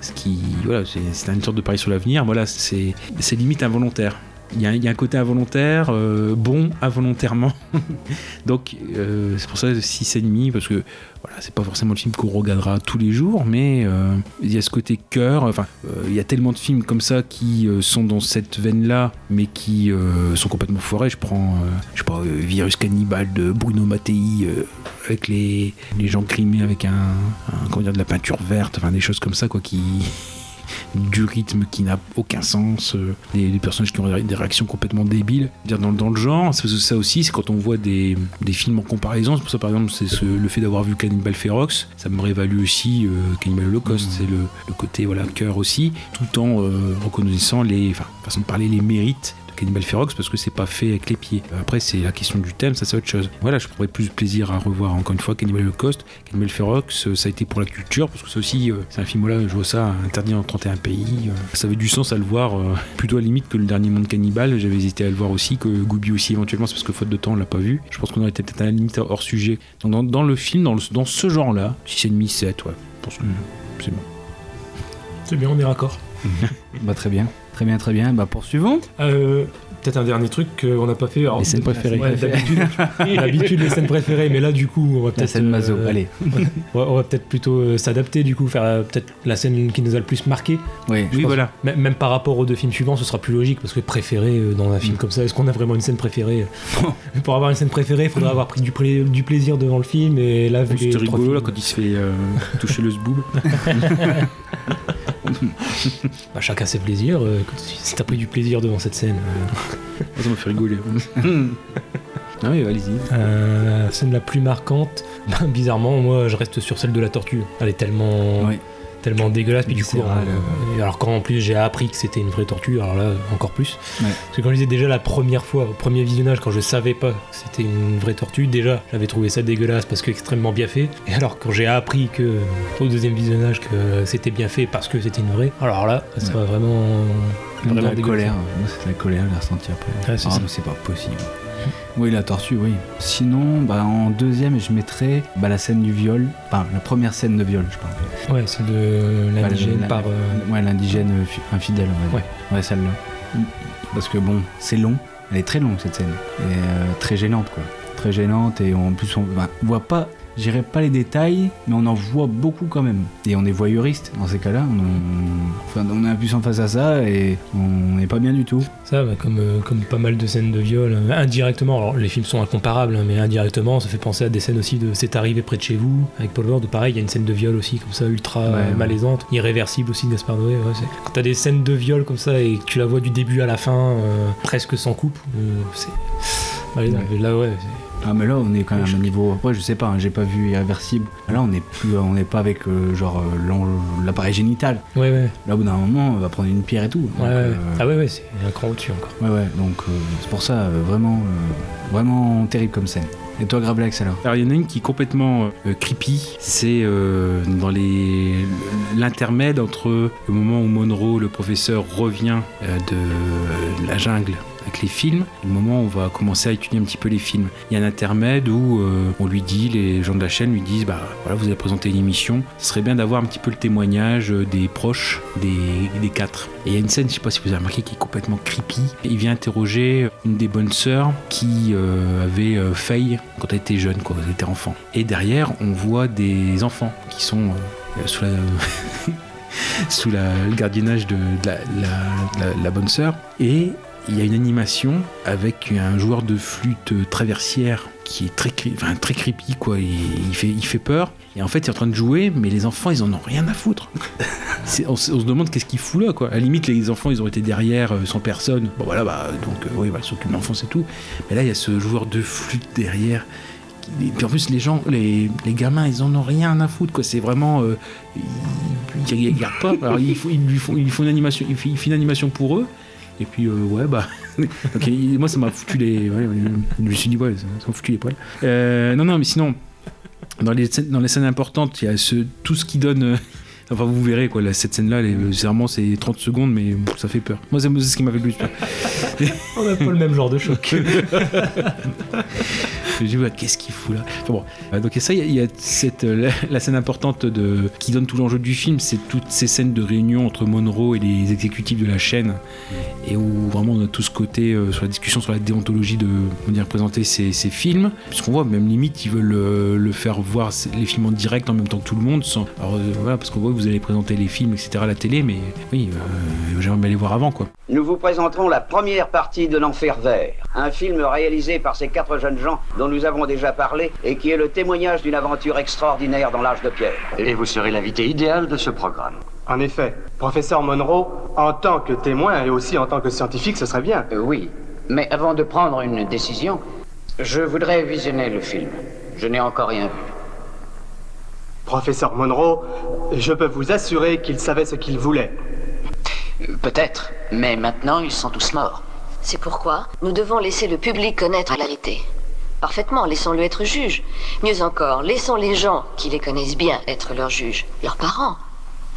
Ce qui, voilà, c'est une sorte de pari sur l'avenir. Voilà, c'est limite involontaire. Il y, a, un côté involontaire, euh, bon involontairement. Donc euh, c'est pour ça 6,5 parce que voilà, c'est pas forcément le film qu'on regardera tous les jours, mais euh, il y a ce côté cœur. Enfin, il y a tellement de films comme ça qui sont dans cette veine-là, mais qui sont complètement foirés. Je prends, je euh, Virus Cannibal de Bruno Mattei avec les, les gens grimés avec un, un- comment dire, de la peinture verte, enfin des choses comme ça quoi qui du rythme qui n'a aucun sens, euh, des, des personnages qui ont des réactions complètement débiles. Dire dans, dans le genre, c'est ça aussi, c'est quand on voit des, des films en comparaison. C'est pour ça, par exemple, c'est ce- le fait d'avoir vu Cannibal Ferox, ça me réévalue aussi euh, Cannibal Holocaust. C'est le, le côté voilà cœur aussi, tout en euh, reconnaissant les, enfin, façon de parler, les mérites Cannibal Ferox parce que c'est pas fait avec les pieds. Après, c'est la question du thème, ça c'est autre chose. Voilà, je prendrais plus de plaisir à revoir encore une fois Cannibal Holocaust. Cannibal Ferox, euh, ça a été pour la culture parce que ça aussi, euh, c'est un film là, je vois ça interdit dans 31 pays. euh, ça avait du sens à le voir, euh, plutôt à la limite que le dernier monde cannibale. J'avais hésité à le voir aussi, que Gooby aussi éventuellement, c'est parce que faute de temps, on l'a pas vu. Je pense qu'on aurait été peut-être à la limite hors sujet. Donc dans, dans le film, dans, le- dans ce genre-là, 6,5, 7, ouais. Je pense que c'est bon. C'est bien, on est raccord. Bah très bien, très bien, très bien. Bah poursuivons. Euh, Peut-être un dernier truc qu'on n'a pas fait. Alors, Les scènes préférées. Ouais, D'habitude, d'habitude, les scènes préférées, mais là, du coup, on va La peut-être. scène Mazo, euh, allez. on va, on va peut-être plutôt euh, s'adapter, du coup, faire euh, peut-être la scène qui nous a le plus marqué. Oui, Oui, voilà. Même, même par rapport aux deux films suivants, ce sera plus logique parce que préféré euh, dans un Mm. film comme ça, est-ce qu'on a vraiment une scène préférée Pour avoir une scène préférée, il faudrait avoir pris du, pla- du plaisir devant le film et là, vu les C'était trois rigolo là films, quand il se fait euh, toucher le zboob. Bah, chacun ses plaisirs. euh, si t'as pris du plaisir devant cette scène, euh, Ça m'a fait rigoler. ah oui, allez-y. Euh, scène la plus marquante, bizarrement, moi je reste sur celle de la tortue. Elle est tellement, Oui. Tellement dégueulasse. Puis du coup, euh, et alors quand en plus j'ai appris que c'était une vraie tortue, alors là encore plus. Ouais. Parce que quand je disais déjà la première fois, au premier visionnage, quand je savais pas que c'était une vraie tortue, déjà j'avais trouvé ça dégueulasse parce que extrêmement bien fait. Et alors quand j'ai appris que au deuxième visionnage que c'était bien fait parce que c'était une vraie, alors là ça va vraiment, Même de la colère. Moi, c'est la colère, je l'ai ressenti après. Ouais, c'est ah, c'est pas possible. Oui, la tortue, oui. Sinon, bah, en deuxième, je mettrais bah, la scène du viol. Enfin, la première scène de viol, je parle. Ouais, c'est de Bah, l'indigène par. euh, Ouais, l'indigène fi- infidèle, on va dire. Ouais, celle-là. Parce que bon, c'est long. Elle est très longue, cette scène. Et euh, très gênante, quoi. Très gênante, et en plus, on bah, on voit pas. J'irai pas les détails, mais on en voit beaucoup quand même. Et on est voyeuriste dans ces cas-là. On, enfin, on est impuissant face à ça et on n'est pas bien du tout. Ça, bah, comme, euh, comme pas mal de scènes de viol, euh, indirectement, alors les films sont incomparables, hein, mais indirectement, ça fait penser à des scènes aussi de C'est arrivé près de chez vous, avec Paul Ward, pareil, il y a une scène de viol aussi, comme ça, ultra euh, Ouais, malaisante, irréversible aussi de Gaspard Noé. ouais, Quand t'as des scènes de viol comme ça et que tu la vois du début à la fin, euh, presque sans coupe, c'est. Ouais. Là, ouais, c'est- Ah mais là on est quand même à un niveau. Après je sais pas, hein, j'ai pas vu Irréversible. Là on est plus, on n'est pas avec euh, genre euh, l'appareil génital. Ouais, ouais. Là au bout d'un moment on va prendre une pierre et tout. Donc, Ouais, ouais. euh, Ah ouais, ouais, c'est un cran au-dessus encore. ouais ouais. Donc euh, c'est pour ça euh, vraiment, euh, vraiment terrible comme scène. Et toi Grablex alors? Alors il y en a une qui est complètement euh, creepy, c'est euh, dans les l'intermède entre le moment où Monroe, le professeur, revient euh, de la jungle avec les films, le moment où on va commencer à étudier un petit peu les films. Il y a un intermède où euh, on lui dit, les gens de la chaîne lui disent, bah voilà, vous allez présenter une émission, ce serait bien d'avoir un petit peu le témoignage euh, des proches des, des quatre. Et il y a une scène, je sais pas si vous avez remarqué, qui est complètement creepy. Il vient interroger une des bonnes sœurs qui euh, avait euh, failli quand elle était jeune, quand elle était enfant. Et derrière, on voit des enfants qui sont sous la... sous le gardiennage de, de la, la- la bonne sœur. Et il y a une animation avec un joueur de flûte traversière qui est très, enfin, très creepy, quoi. Il, il fait, il fait peur. Et en fait, il est en train de jouer, mais les enfants, ils en ont rien à foutre. On, se on se demande qu'est-ce qu'il fout là, quoi. À la limite, les enfants, ils ont été derrière euh, sans personne. Bon, voilà, bah, donc, euh, oui, bah, s'occupe de l'enfant, c'est tout. Mais là, il y a ce joueur de flûte derrière. Et puis en plus, les gens, les, les gamins, ils en ont rien à foutre, quoi. C'est vraiment. euh, ils, ils regardent pas. Alors, ils lui font, ils lui font une animation, il fait une animation pour eux. Et puis, euh, ouais, bah. donc, moi, ça m'a foutu les. ouais, je me suis dit, ouais, ça m'a foutu les poils. Euh, non, non, mais sinon, dans les scènes, dans les scènes importantes, il y a ce, tout ce qui donne. Enfin, vous verrez, quoi, là, cette scène-là, vraiment c'est 30 secondes, mais pff, ça fait peur. Moi, c'est ce qui m'a fait le plus peur. On n'a pas le même genre de choc. Dis, ouais, qu'est-ce qu'il fout là? Enfin bon, euh, donc et ça, il y a, il y a cette, euh, la, la scène importante de, qui donne tout l'enjeu du film, c'est toutes ces scènes de réunion entre Monroe et les exécutifs de la chaîne, et où vraiment on a tout ce côté euh, sur la discussion sur la déontologie de comment dire, présenter ces, ces films, puisqu'on voit même limite ils veulent euh, le faire voir les films en direct en même temps que tout le monde, sans, alors euh, voilà, parce qu'on voit vous allez présenter les films, etc. à la télé, mais oui, euh, j'aimerais bien les voir avant, quoi. Nous vous présenterons la première partie de L'Enfer Vert, un film réalisé par ces quatre jeunes gens dont nous avons déjà parlé et qui est le témoignage d'une aventure extraordinaire dans l'âge de pierre. Et vous serez l'invité idéal de ce programme. En effet, professeur Monroe, en tant que témoin et aussi en tant que scientifique, ce serait bien. Euh, oui, mais avant de prendre une décision, je voudrais visionner le film. Je n'ai encore rien vu. Professeur Monroe, je peux vous assurer qu'il savait ce qu'il voulait. Peut-être, mais maintenant ils sont tous morts. C'est pourquoi nous devons laisser le public connaître la vérité. Parfaitement, laissons-le être juge. Mieux encore, laissons les gens qui les connaissent bien être leurs juges. Leurs parents,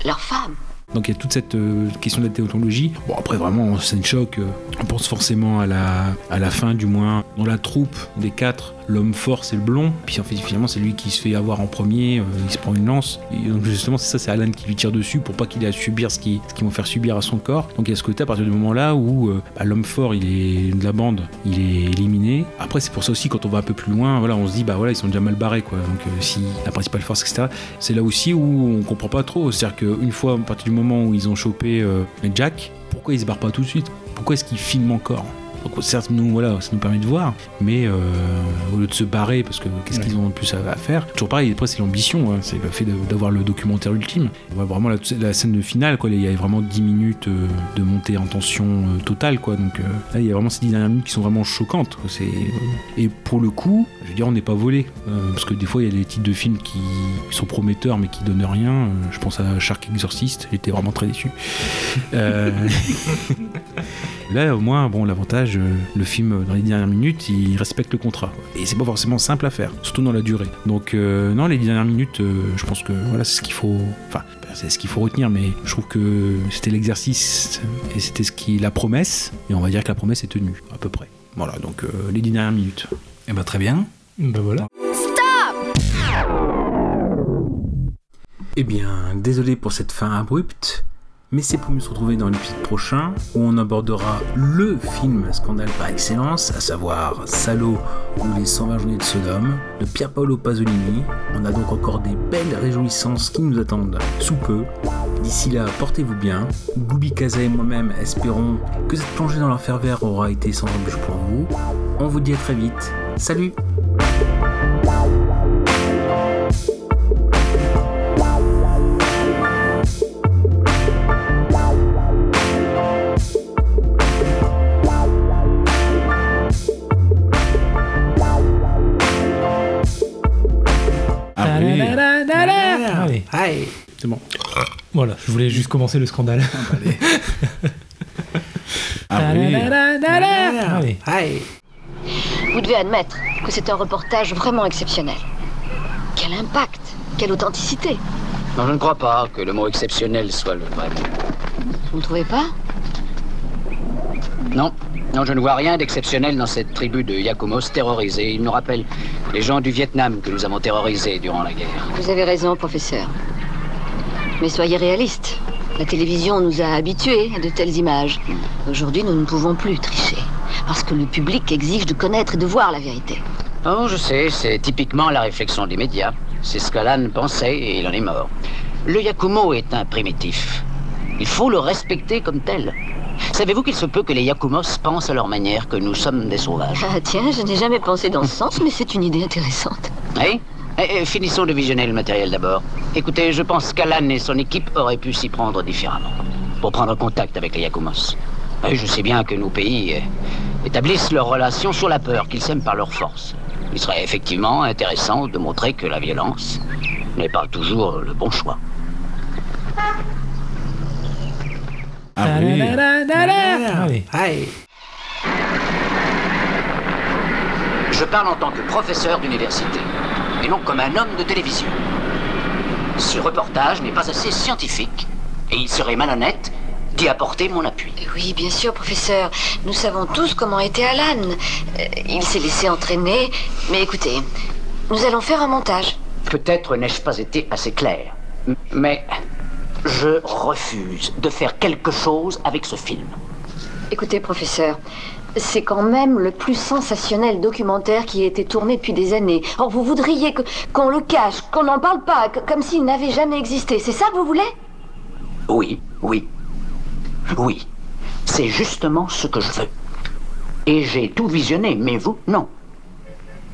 leurs femmes. Donc il y a toute cette euh, question de la théontologie. Bon après vraiment c'est une choc. euh, on pense forcément à la, à la fin du moins. Dans la troupe des quatre, l'homme fort c'est le blond. Puis fait finalement c'est lui qui se fait avoir en premier. euh, il se prend une lance. Et donc justement c'est ça, c'est Alan qui lui tire dessus pour pas qu'il ait à subir ce qui- ce qu'ils vont faire subir à son corps. Donc il y a ce côté à partir du moment là où euh, bah, l'homme fort il est de la bande, il est éliminé. Après c'est pour ça aussi quand on va un peu plus loin, voilà on se dit bah voilà ils sont déjà mal barrés quoi. Donc euh, si la principale force etc. C'est là aussi où on comprend pas trop. C'est-à-dire qu'une fois à partir du moment où ils ont chopé Jack, pourquoi ils se barrent pas tout de suite? Pourquoi est-ce qu'ils filment encore? Donc certes nous voilà ça nous permet de voir mais euh, au lieu de se barrer parce que qu'est-ce qu'ils ont de plus à, à faire toujours pareil après c'est l'ambition hein, c'est le fait d'avoir le documentaire ultime. On voit vraiment la, la scène de finale quoi il y a vraiment 10 minutes euh, de montée en tension euh, totale quoi. Donc là il y a vraiment ces 10 dernières minutes qui sont vraiment choquantes quoi. et pour le coup je veux dire on n'est pas volé parce que des fois il y a des titres de films qui, sont prometteurs mais qui donnent rien. Je pense à Shark Exorcist j'étais vraiment très déçu Là, au moins, bon, l'avantage, euh, le film, euh, dans les dernières minutes, il respecte le contrat. Et c'est pas forcément simple à faire, surtout dans la durée. Donc, euh, non, les dernières minutes, euh, je pense que voilà, c'est ce qu'il faut. Enfin, c'est ce qu'il faut retenir, mais je trouve que c'était l'exercice et c'était ce qui la promesse. Et on va dire que la promesse est tenue, à peu près. Voilà, donc euh, les dix dernières minutes. Et bah très bien. Bah voilà. Eh bien, désolé pour cette fin abrupte, mais c'est pour mieux se retrouver dans l'épisode prochain où on abordera le film scandale par excellence, à savoir Salo ou les 120 journées de Sodome de Pier Paolo Pasolini. On a donc encore des belles réjouissances qui nous attendent sous peu. D'ici là, portez-vous bien. Goubi Kaza et moi-même espérons que cette plongée dans l'enfer vert aura été sans embûche pour vous. On vous dit à très vite. Salut C'est bon. Voilà, je voulais juste commencer le scandale. Ah oui. Allez. Vous devez admettre que c'est un reportage vraiment exceptionnel. Quel impact, quelle authenticité. Non, je ne crois pas que le mot exceptionnel soit le vrai mot. Vous ne trouvez pas? Non, non, je ne vois rien d'exceptionnel dans cette tribu de Yakumos terrorisés. Il nous rappelle les gens du Vietnam que nous avons terrorisés durant la guerre. Vous avez raison, professeur. Mais soyez réaliste. La télévision nous a habitués à de telles images. Aujourd'hui, nous ne pouvons plus tricher. Parce que le public exige de connaître et de voir la vérité. Oh, je sais, c'est typiquement la réflexion des médias. C'est ce qu'Alan pensait et il en est mort. Le Yakumo est un primitif. Il faut le respecter comme tel. Savez-vous qu'il se peut que les Yakumos pensent à leur manière que nous sommes des sauvages? Ah tiens, je n'ai jamais pensé dans ce sens, mais c'est une idée intéressante. Oui? Eh, eh, Finissons de visionner le matériel d'abord. Écoutez, je pense qu'Alan et son équipe auraient pu s'y prendre différemment. Pour prendre contact avec les Yakumos. Oui, je sais bien que nos pays eh, établissent leurs relations sur la peur qu'ils s'aiment par leur force. Il serait effectivement intéressant de montrer que la violence n'est pas toujours le bon choix. Ah oui. Je parle en tant que professeur d'université, et non comme un homme de télévision. Ce reportage n'est pas assez scientifique, et il serait malhonnête d'y apporter mon appui. Oui, bien sûr, professeur. Nous savons tous comment était Alan. Euh, il s'est laissé entraîner. Mais écoutez, nous allons faire un montage. Peut-être n'ai-je pas été assez clair, mais je refuse de faire quelque chose avec ce film. Écoutez, professeur, c'est quand même le plus sensationnel documentaire qui a été tourné depuis des années. Or, vous voudriez qu'on le cache, qu'on n'en parle pas, comme s'il n'avait jamais existé. C'est ça que vous voulez? Oui, oui. Oui. C'est justement ce que je veux. Et j'ai tout visionné, mais vous, non.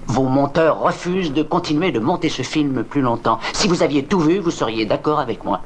Vos monteurs refusent de continuer de monter ce film plus longtemps. Si vous aviez tout vu, vous seriez d'accord avec moi.